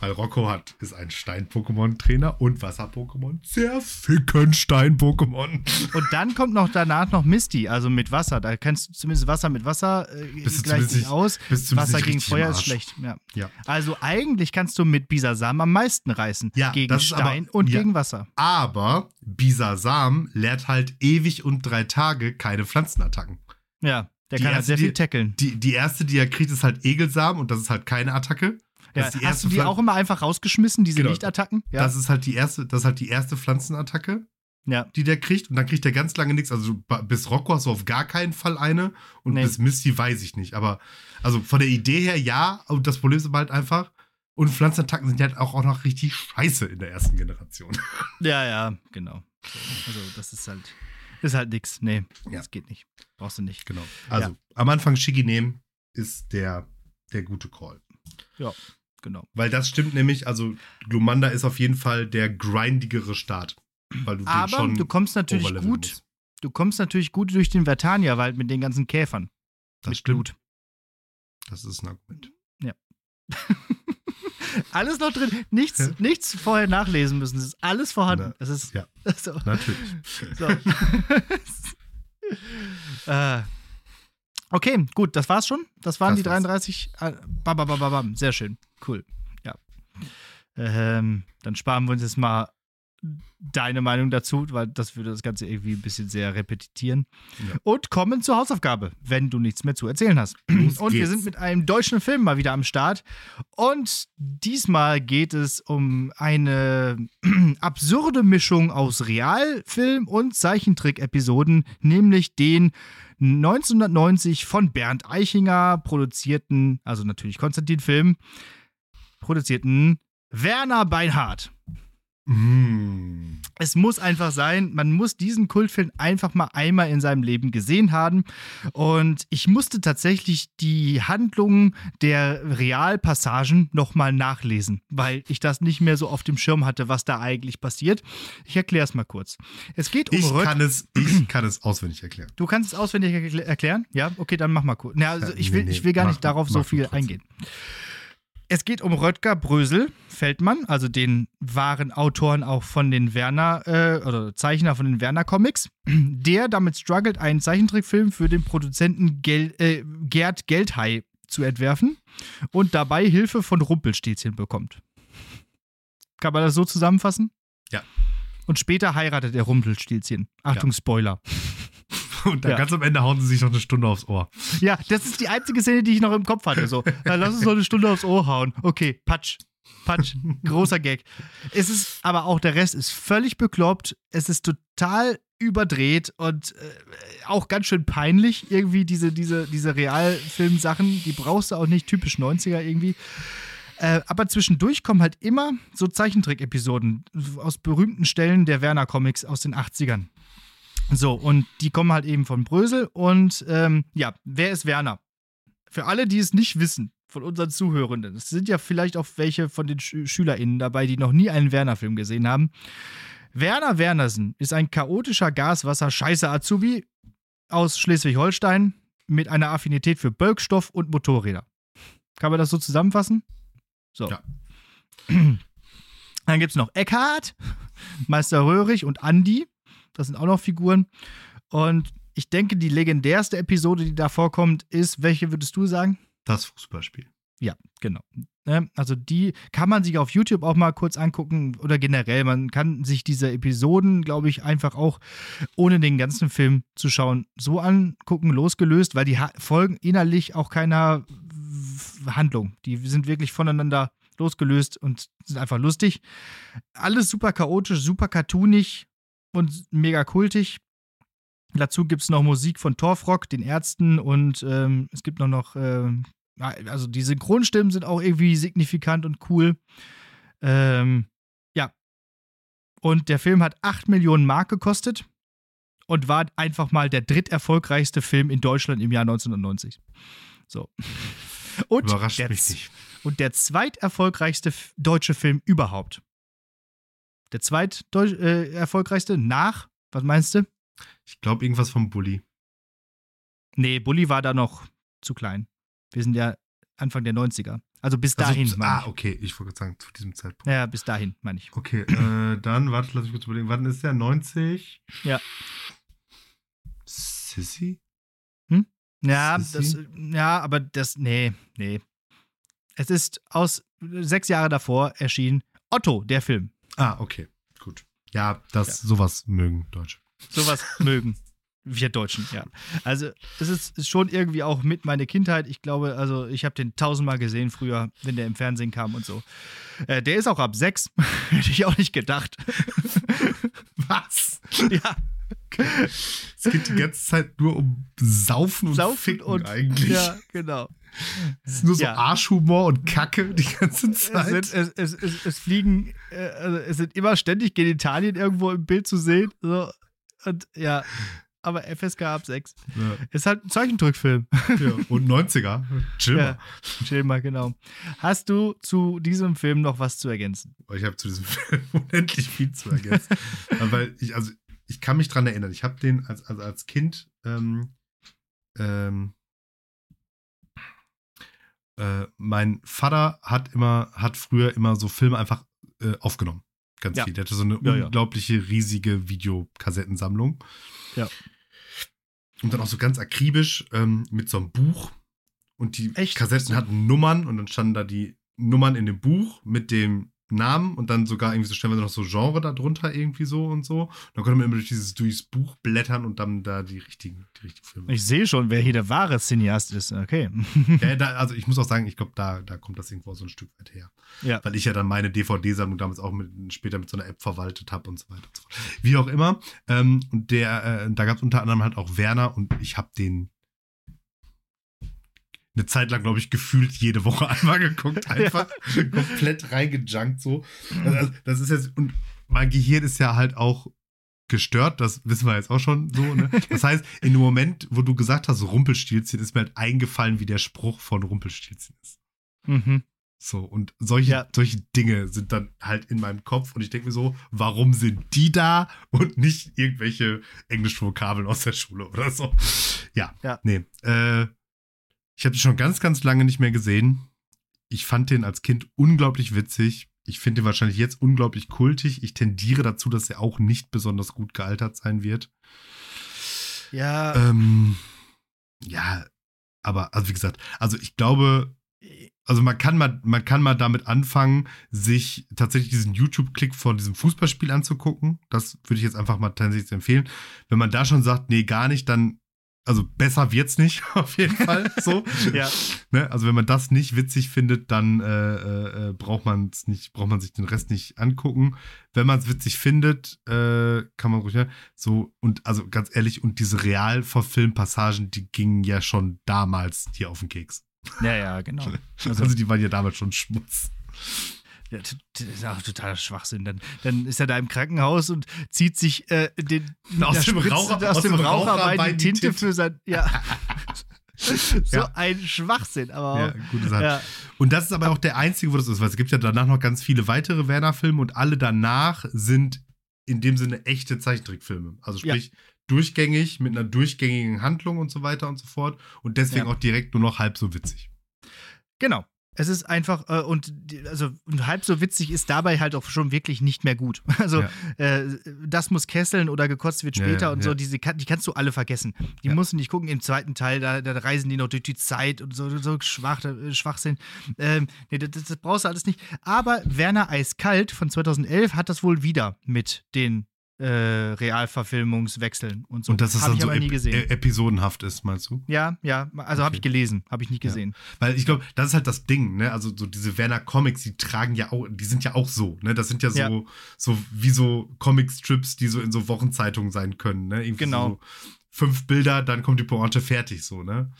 Weil Rocco hat, ist ein Stein-Pokémon-Trainer und Wasser-Pokémon. Sehr ficken Stein-Pokémon. und dann kommt noch danach noch Misty, also mit Wasser. Da kannst du zumindest Wasser mit Wasser äh, Bist gleicht nicht- aus. Wasser gegen Feuer ist schlecht. Ja. Ja. Also eigentlich kannst du mit Bisasam am meisten reißen. Ja, gegen ist aber- Stein und ja. gegen Wasser. Aber Bisasam lehrt halt ewig und drei Tage keine Pflanzenattacken. Ja, der Die kann halt erste, sehr viel tackeln. Die, die erste, die er kriegt, ist halt Egelsamen und das ist halt keine Attacke. Ja, hast du die Pflan- auch immer einfach rausgeschmissen, diese Genau. Lichtattacken? Ja. Das ist halt die erste, das ist halt die erste Pflanzenattacke, ja. die der kriegt. Und dann kriegt er ganz lange nichts. Also bis Rocco hast du auf gar keinen Fall eine. Und Nee. bis Misty weiß ich nicht. Aber also von der Idee her ja. Und das Problem ist aber halt einfach. Und Pflanzenattacken sind halt auch, auch noch richtig scheiße in der ersten Generation. Ja, ja, genau. So, Also, das ist halt, ist halt nix. Nee, Ja. das geht nicht. Brauchst du nicht. Genau. Also am Anfang Shiggy nehmen ist der, der gute Call. Genau. Weil das stimmt nämlich, also Glumanda ist auf jeden Fall der grindigere Start. Weil du den Aber schon du kommst natürlich gut, musst. du kommst natürlich gut durch den Vertania-Wald mit den ganzen Käfern. Das mit stimmt. Blut. Das ist ein Argument. (laughs) (laughs) Alles noch drin. Nichts, Ja. nichts vorher nachlesen müssen. Es ist alles vorhanden. Na, Es ist ja. (laughs) so. Natürlich. so. (laughs) äh, okay, gut, das war's schon. Das waren Das die war's. 33. Äh, bam, bam, bam, bam, bam. Sehr schön. Cool. Ja. Ähm, dann sparen wir uns jetzt mal deine Meinung dazu, weil das würde das Ganze irgendwie ein bisschen sehr repetitieren. Ja. Und kommen zur Hausaufgabe, wenn du nichts mehr zu erzählen hast. Los Und wir geht's. sind mit einem deutschen Film mal wieder am Start. Und diesmal geht es um eine (clears throat) absurde Mischung aus Realfilm und Zeichentrick-Episoden, nämlich den 1990 von Bernd Eichinger produzierten, also natürlich Konstantin-Film, produzierten Werner Beinhardt. Mm. Es muss einfach sein, man muss diesen Kultfilm einfach mal einmal in seinem Leben gesehen haben. Und ich musste tatsächlich die Handlungen der Realpassagen nochmal nachlesen, weil ich das nicht mehr so auf dem Schirm hatte, was da eigentlich passiert. Ich erkläre es mal kurz. Es geht um Ich Röt- kann, es, ich (clears throat) kann es auswendig erklären. Du kannst es auswendig erkl- erklären? Ja, okay, dann mach mal kurz. Na, also ich will, ich will gar nicht darauf so viel eingehen. Es geht um Röttger Brösel Feldmann, also den wahren Autoren auch von den Werner, äh, oder Zeichner von den Werner Comics, (clears throat) der damit struggelt, einen Zeichentrickfilm für den Produzenten Gel äh, Gerd Geldhai zu entwerfen und dabei Hilfe von Rumpelstilzchen bekommt. Kann man das so zusammenfassen? Ja. Und später heiratet er Rumpelstilzchen. Achtung, Spoiler. Und dann Ja. ganz am Ende hauen sie sich noch eine Stunde aufs Ohr. Ja, das ist die einzige Szene, die ich noch im Kopf hatte. So, na, lass uns noch eine Stunde aufs Ohr hauen. Okay, Patsch. Patsch. Großer Gag. Es ist, aber auch der Rest ist völlig bekloppt. Es ist total überdreht und äh, auch ganz schön peinlich. Irgendwie diese, diese, diese Realfilm-Sachen, die brauchst du auch nicht, typisch 90er irgendwie. Äh, aber zwischendurch kommen halt immer so Zeichentrick-Episoden aus berühmten Stellen der Werner-Comics aus den 80ern. So, und die kommen halt eben von Brösel. Und ähm, ja, wer ist Werner? Für alle, die es nicht wissen, von unseren Zuhörenden, es sind ja vielleicht auch welche von den Sch SchülerInnen dabei, die noch nie einen Werner-Film gesehen haben. Werner Wernersen ist ein chaotischer Gaswasser-Scheiße-Azubi aus Schleswig-Holstein mit einer Affinität für Bölkstoff und Motorräder. Kann man das so zusammenfassen? So. Ja. (clears throat) Dann gibt es noch Eckhard, Meister Röhrig und Andi. Das sind auch noch Figuren. Und ich denke, die legendärste Episode, die da vorkommt, ist, welche würdest du sagen? Das Fußballspiel. Ja, genau. Ne, Also die kann man sich auf YouTube auch mal kurz angucken oder generell, man kann sich diese Episoden, glaube ich, einfach auch ohne den ganzen Film zu schauen, so angucken, losgelöst, weil die folgen innerlich auch keiner Handlung. Die sind wirklich voneinander losgelöst und sind einfach lustig. Alles super chaotisch, super cartoonig und mega kultig. Dazu gibt es noch Musik von Torfrock, den Ärzten und ähm, es gibt noch noch ähm, also die Synchronstimmen sind auch irgendwie signifikant und cool. Ähm, ja. Und der Film hat 8 Millionen Mark gekostet und war einfach mal der dritterfolgreichste Film in Deutschland im Jahr 1990. So. (laughs) Und Überrascht der, mich nicht. Und der zweiterfolgreichste deutsche Film überhaupt. Der zweit äh, erfolgreichste nach, was meinst du? Ich glaube irgendwas vom Bully. Nee, Bully war da noch zu klein. Wir sind ja Anfang der 90er. Also bis dahin. Also, ah, okay, ich wollte sagen, zu diesem Zeitpunkt. Ja, bis dahin, meine ich. Okay, äh, dann, warte, lass mich kurz überlegen. Wann ist der? 90? Ja. Sissy? Hm? Ja, das, ja, aber das, nee, nee. Es ist aus sechs Jahre davor erschienen Otto, der Film. Ah, okay, gut. Ja, das, ja. sowas mögen Deutsche. Sowas (laughs) mögen wir Deutschen, ja. Also es ist schon irgendwie auch mit meiner Kindheit. Ich glaube, also ich habe den tausendmal gesehen früher, wenn der im Fernsehen kam und so. Äh, der ist auch ab sechs. (laughs) Hätte ich auch nicht gedacht. (laughs) Was? Ja. Es geht die ganze Zeit nur um Saufen und Saufen Ficken und, eigentlich. Ja, genau. Es ist nur so Ja. Arschhumor und Kacke die ganze Es, Zeit. sind, es, es, es, es fliegen, äh, also es sind immer ständig Genitalien irgendwo im Bild zu sehen. So. Und ja, aber FSK ab 6. ja, Ist halt ein Zeichentrickfilm. ja. Und 90er. Chill Ja, mal. chill mal, genau. Hast du zu diesem Film noch was zu ergänzen? Ich habe zu diesem (laughs) Film unendlich viel zu ergänzen. (laughs) Weil ich, also, ich kann mich dran erinnern. Ich habe den als, also als Kind ähm, ähm, äh, mein Vater hat immer, hat früher immer so Filme einfach äh, aufgenommen. Ganz Ja. viel. Der hatte so eine Ja, ja. unglaubliche, riesige Videokassettensammlung. Ja. Und dann auch so ganz akribisch ähm, mit so einem Buch. Und die Echt? Kassetten hatten Nummern und dann standen da die Nummern in dem Buch mit dem Namen und dann sogar irgendwie so stellenweise noch so Genre darunter irgendwie so und so. Dann konnte man immer durch dieses durchs Buch blättern und dann da die richtigen, die richtigen Filme. Ich sehe schon, wer hier der wahre Cineast ist. Okay. (laughs) ja, da, also ich muss auch sagen, ich glaube, da, da kommt das irgendwo so ein Stück weit her. Ja. Weil ich ja dann meine DVD-Sammlung damals auch mit, später mit so einer App verwaltet habe und so weiter und so fort. Wie auch immer. Ähm, und der, äh, da gab es unter anderem halt auch Werner und ich habe den eine Zeit lang, glaube ich, gefühlt jede Woche (laughs) einmal geguckt. Einfach (laughs) komplett reingejunkt so. Also, das ist jetzt, und mein Gehirn ist ja halt auch gestört, das wissen wir jetzt auch schon so. Ne? (laughs) Das heißt, in dem Moment, wo du gesagt hast, Rumpelstilzchen, ist mir halt eingefallen, wie der Spruch von Rumpelstilzchen ist. Mhm. So, und solche, Ja. solche Dinge sind dann halt in meinem Kopf und ich denke mir so, warum sind die da und nicht irgendwelche englischen Vokabeln aus der Schule oder so? Ja, Ja. nee. Äh, ich habe den schon ganz, ganz lange nicht mehr gesehen. Ich fand den als Kind unglaublich witzig. Ich finde den wahrscheinlich jetzt unglaublich kultig. Ich tendiere dazu, dass er auch nicht besonders gut gealtert sein wird. Ja, Ähm, ja, aber, also wie gesagt, also ich glaube, also man kann mal, man kann mal damit anfangen, sich tatsächlich diesen YouTube-Klick von diesem Fußballspiel anzugucken. Das würde ich jetzt einfach mal tatsächlich empfehlen. Wenn man da schon sagt, nee, gar nicht, dann, also besser wird's nicht, (laughs) auf jeden Fall. So. (laughs) ja. Ne? Also wenn man das nicht witzig findet, dann äh, äh, braucht man nicht, braucht man sich den Rest nicht angucken. Wenn man es witzig findet, äh, kann man ruhig, ne? So, und also ganz ehrlich, und diese real verfilmten Passagen, die gingen ja schon damals dir auf den Keks. ja, ja, genau. (laughs) Also, Also, die waren ja damals schon Schmutz. Ja, das ist auch totaler Schwachsinn. Dann, dann ist er da im Krankenhaus und zieht sich äh, den, Aus dem Raucher- aus dem Raucherbein Raucherbein die Tinte, Tinte. für sein. Ja. (laughs) so Ja. ein Schwachsinn, aber Ja, gute Sache. Ja, Und das ist aber auch der einzige, wo das ist, weil es gibt ja danach noch ganz viele weitere Werner-Filme und alle danach sind in dem Sinne echte Zeichentrickfilme. Also sprich, durchgängig, mit einer durchgängigen Handlung und so weiter und so fort. Und deswegen Ja. auch direkt nur noch halb so witzig. genau. Es ist einfach, äh, und also und halb so witzig ist dabei halt auch schon wirklich nicht mehr gut. (laughs) Also, Ja. äh, das muss kesseln oder gekotzt wird später ja, und so, diese, die kannst du alle vergessen. Die musst du nicht gucken. Im zweiten Teil, da, da reisen die noch durch die Zeit und so, so schwach, äh, Schwachsinn. Ähm, nee, das, das brauchst du alles nicht. Aber Werner Eiskalt von 2011 hat das wohl wieder mit den äh, Realverfilmungswechseln und so. Und dass es Hab dann so ep e- episodenhaft ist, meinst du? ja, ja, also habe Okay. ich gelesen, habe ich nicht Ja. gesehen. Weil ich glaube, das ist halt das Ding, ne? Also so diese Werner Comics, die tragen ja auch, die sind ja auch so, ne? Das sind ja so, Ja. so wie so Comic-Strips, die so in so Wochenzeitungen sein können, ne? Irgendwie Genau. So fünf Bilder, dann kommt die Pointe fertig, so, ne?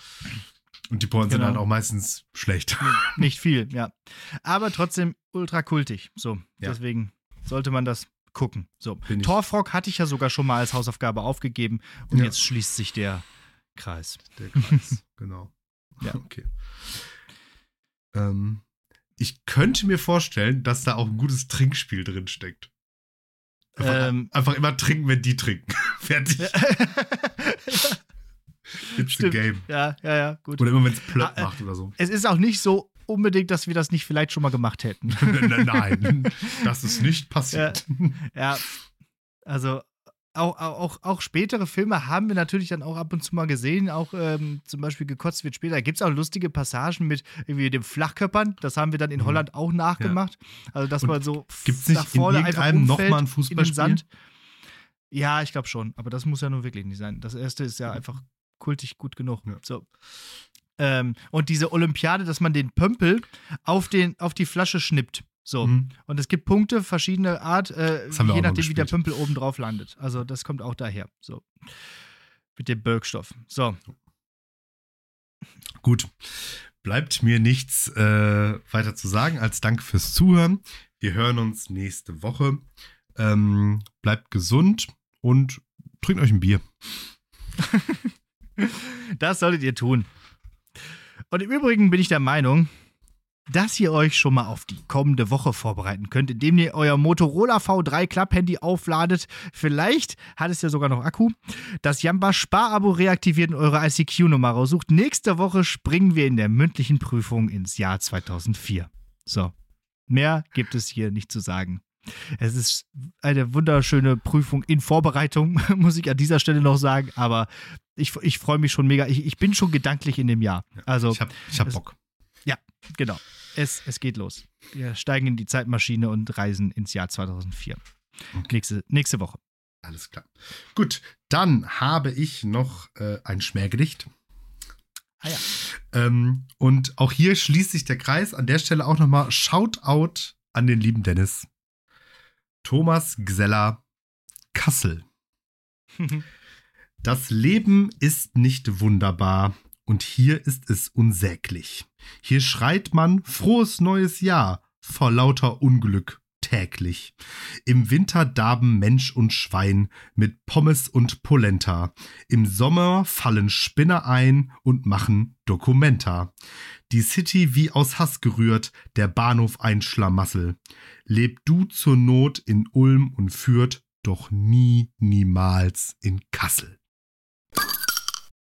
Und die Pointen sind Genau. halt auch meistens schlecht. Nicht viel, ja. Aber trotzdem ultra kultig. So, Ja. deswegen sollte man das gucken. So, Torfrock hatte ich ja sogar schon mal als Hausaufgabe aufgegeben und Ja. jetzt schließt sich der Kreis. Der Kreis, (laughs) genau. Ja. (laughs) Okay. Ähm, ich könnte mir vorstellen, dass da auch ein gutes Trinkspiel drin steckt. Einfach, ähm, einfach immer trinken, wenn die trinken. (laughs) Fertig. It's Stimmt. the game. Ja, ja, ja, gut. Oder immer, wenn es plöpp ah, macht oder so. Es ist auch nicht so unbedingt, dass wir das nicht vielleicht schon mal gemacht hätten. (laughs) Nein, (laughs) das ist nicht passiert. Ja, ja also auch, auch, auch spätere Filme haben wir natürlich dann auch ab und zu mal gesehen. Auch ähm, zum Beispiel gekotzt wird später. Da gibt es auch lustige Passagen mit irgendwie dem Flachkörpern. Das haben wir dann in mhm. Holland auch nachgemacht. Ja. Also, dass und man so gibt's nicht nach vorne in einfach nochmal ein Fußballspiel? Ja, ich glaube schon. Aber das muss ja nur wirklich nicht sein. Das erste ist ja einfach kultig gut genug. Ja. So. Ähm, und diese Olympiade, dass man den Pömpel auf, den, auf die Flasche schnippt. So. Mhm. Und es gibt Punkte, verschiedene Art, äh, je nachdem, wie der Pümpel oben drauf landet. Also, das kommt auch daher. So. Mit dem Birkstoff. So. Gut. Bleibt mir nichts äh, weiter zu sagen als Dank fürs Zuhören. Wir hören uns nächste Woche. Ähm, bleibt gesund und trinkt euch ein Bier. (laughs) das solltet ihr tun. Und im Übrigen bin ich der Meinung, dass ihr euch schon mal auf die kommende Woche vorbereiten könnt, indem ihr euer Motorola V3 Club Handy aufladet. Vielleicht hat es ja sogar noch Akku. Das Jamba Sparabo reaktiviert und eure ICQ-Nummer raussucht. Nächste Woche springen wir in der mündlichen Prüfung ins Jahr 2004. So, mehr gibt es hier nicht zu sagen. Es ist eine wunderschöne Prüfung in Vorbereitung, (laughs) muss ich an dieser Stelle noch sagen. Aber ich, ich freue mich schon mega. Ich, ich bin schon gedanklich in dem Jahr. Also, ich habe ich hab Bock. Ja, genau. Es, es geht los. Wir steigen in die Zeitmaschine und reisen ins Jahr 2004. Okay. Nächste, nächste Woche. Alles klar. Gut, dann habe ich noch äh, ein Schmähgedicht. Ah ja. Ähm, und auch hier schließt sich der Kreis. An der Stelle auch nochmal Shoutout an den lieben Dennis. Thomas Gseller, Kassel. das Leben ist nicht wunderbar, und hier ist es unsäglich. Hier schreit man frohes neues Jahr vor lauter Unglück täglich. Im Winter darben Mensch und Schwein mit Pommes und Polenta. Im Sommer fallen Spinner ein und machen Dokumenta. Die City wie aus Hass gerührt, der Bahnhof ein Schlamassel. Leb du zur Not in Ulm und Fürth, doch nie, niemals in Kassel.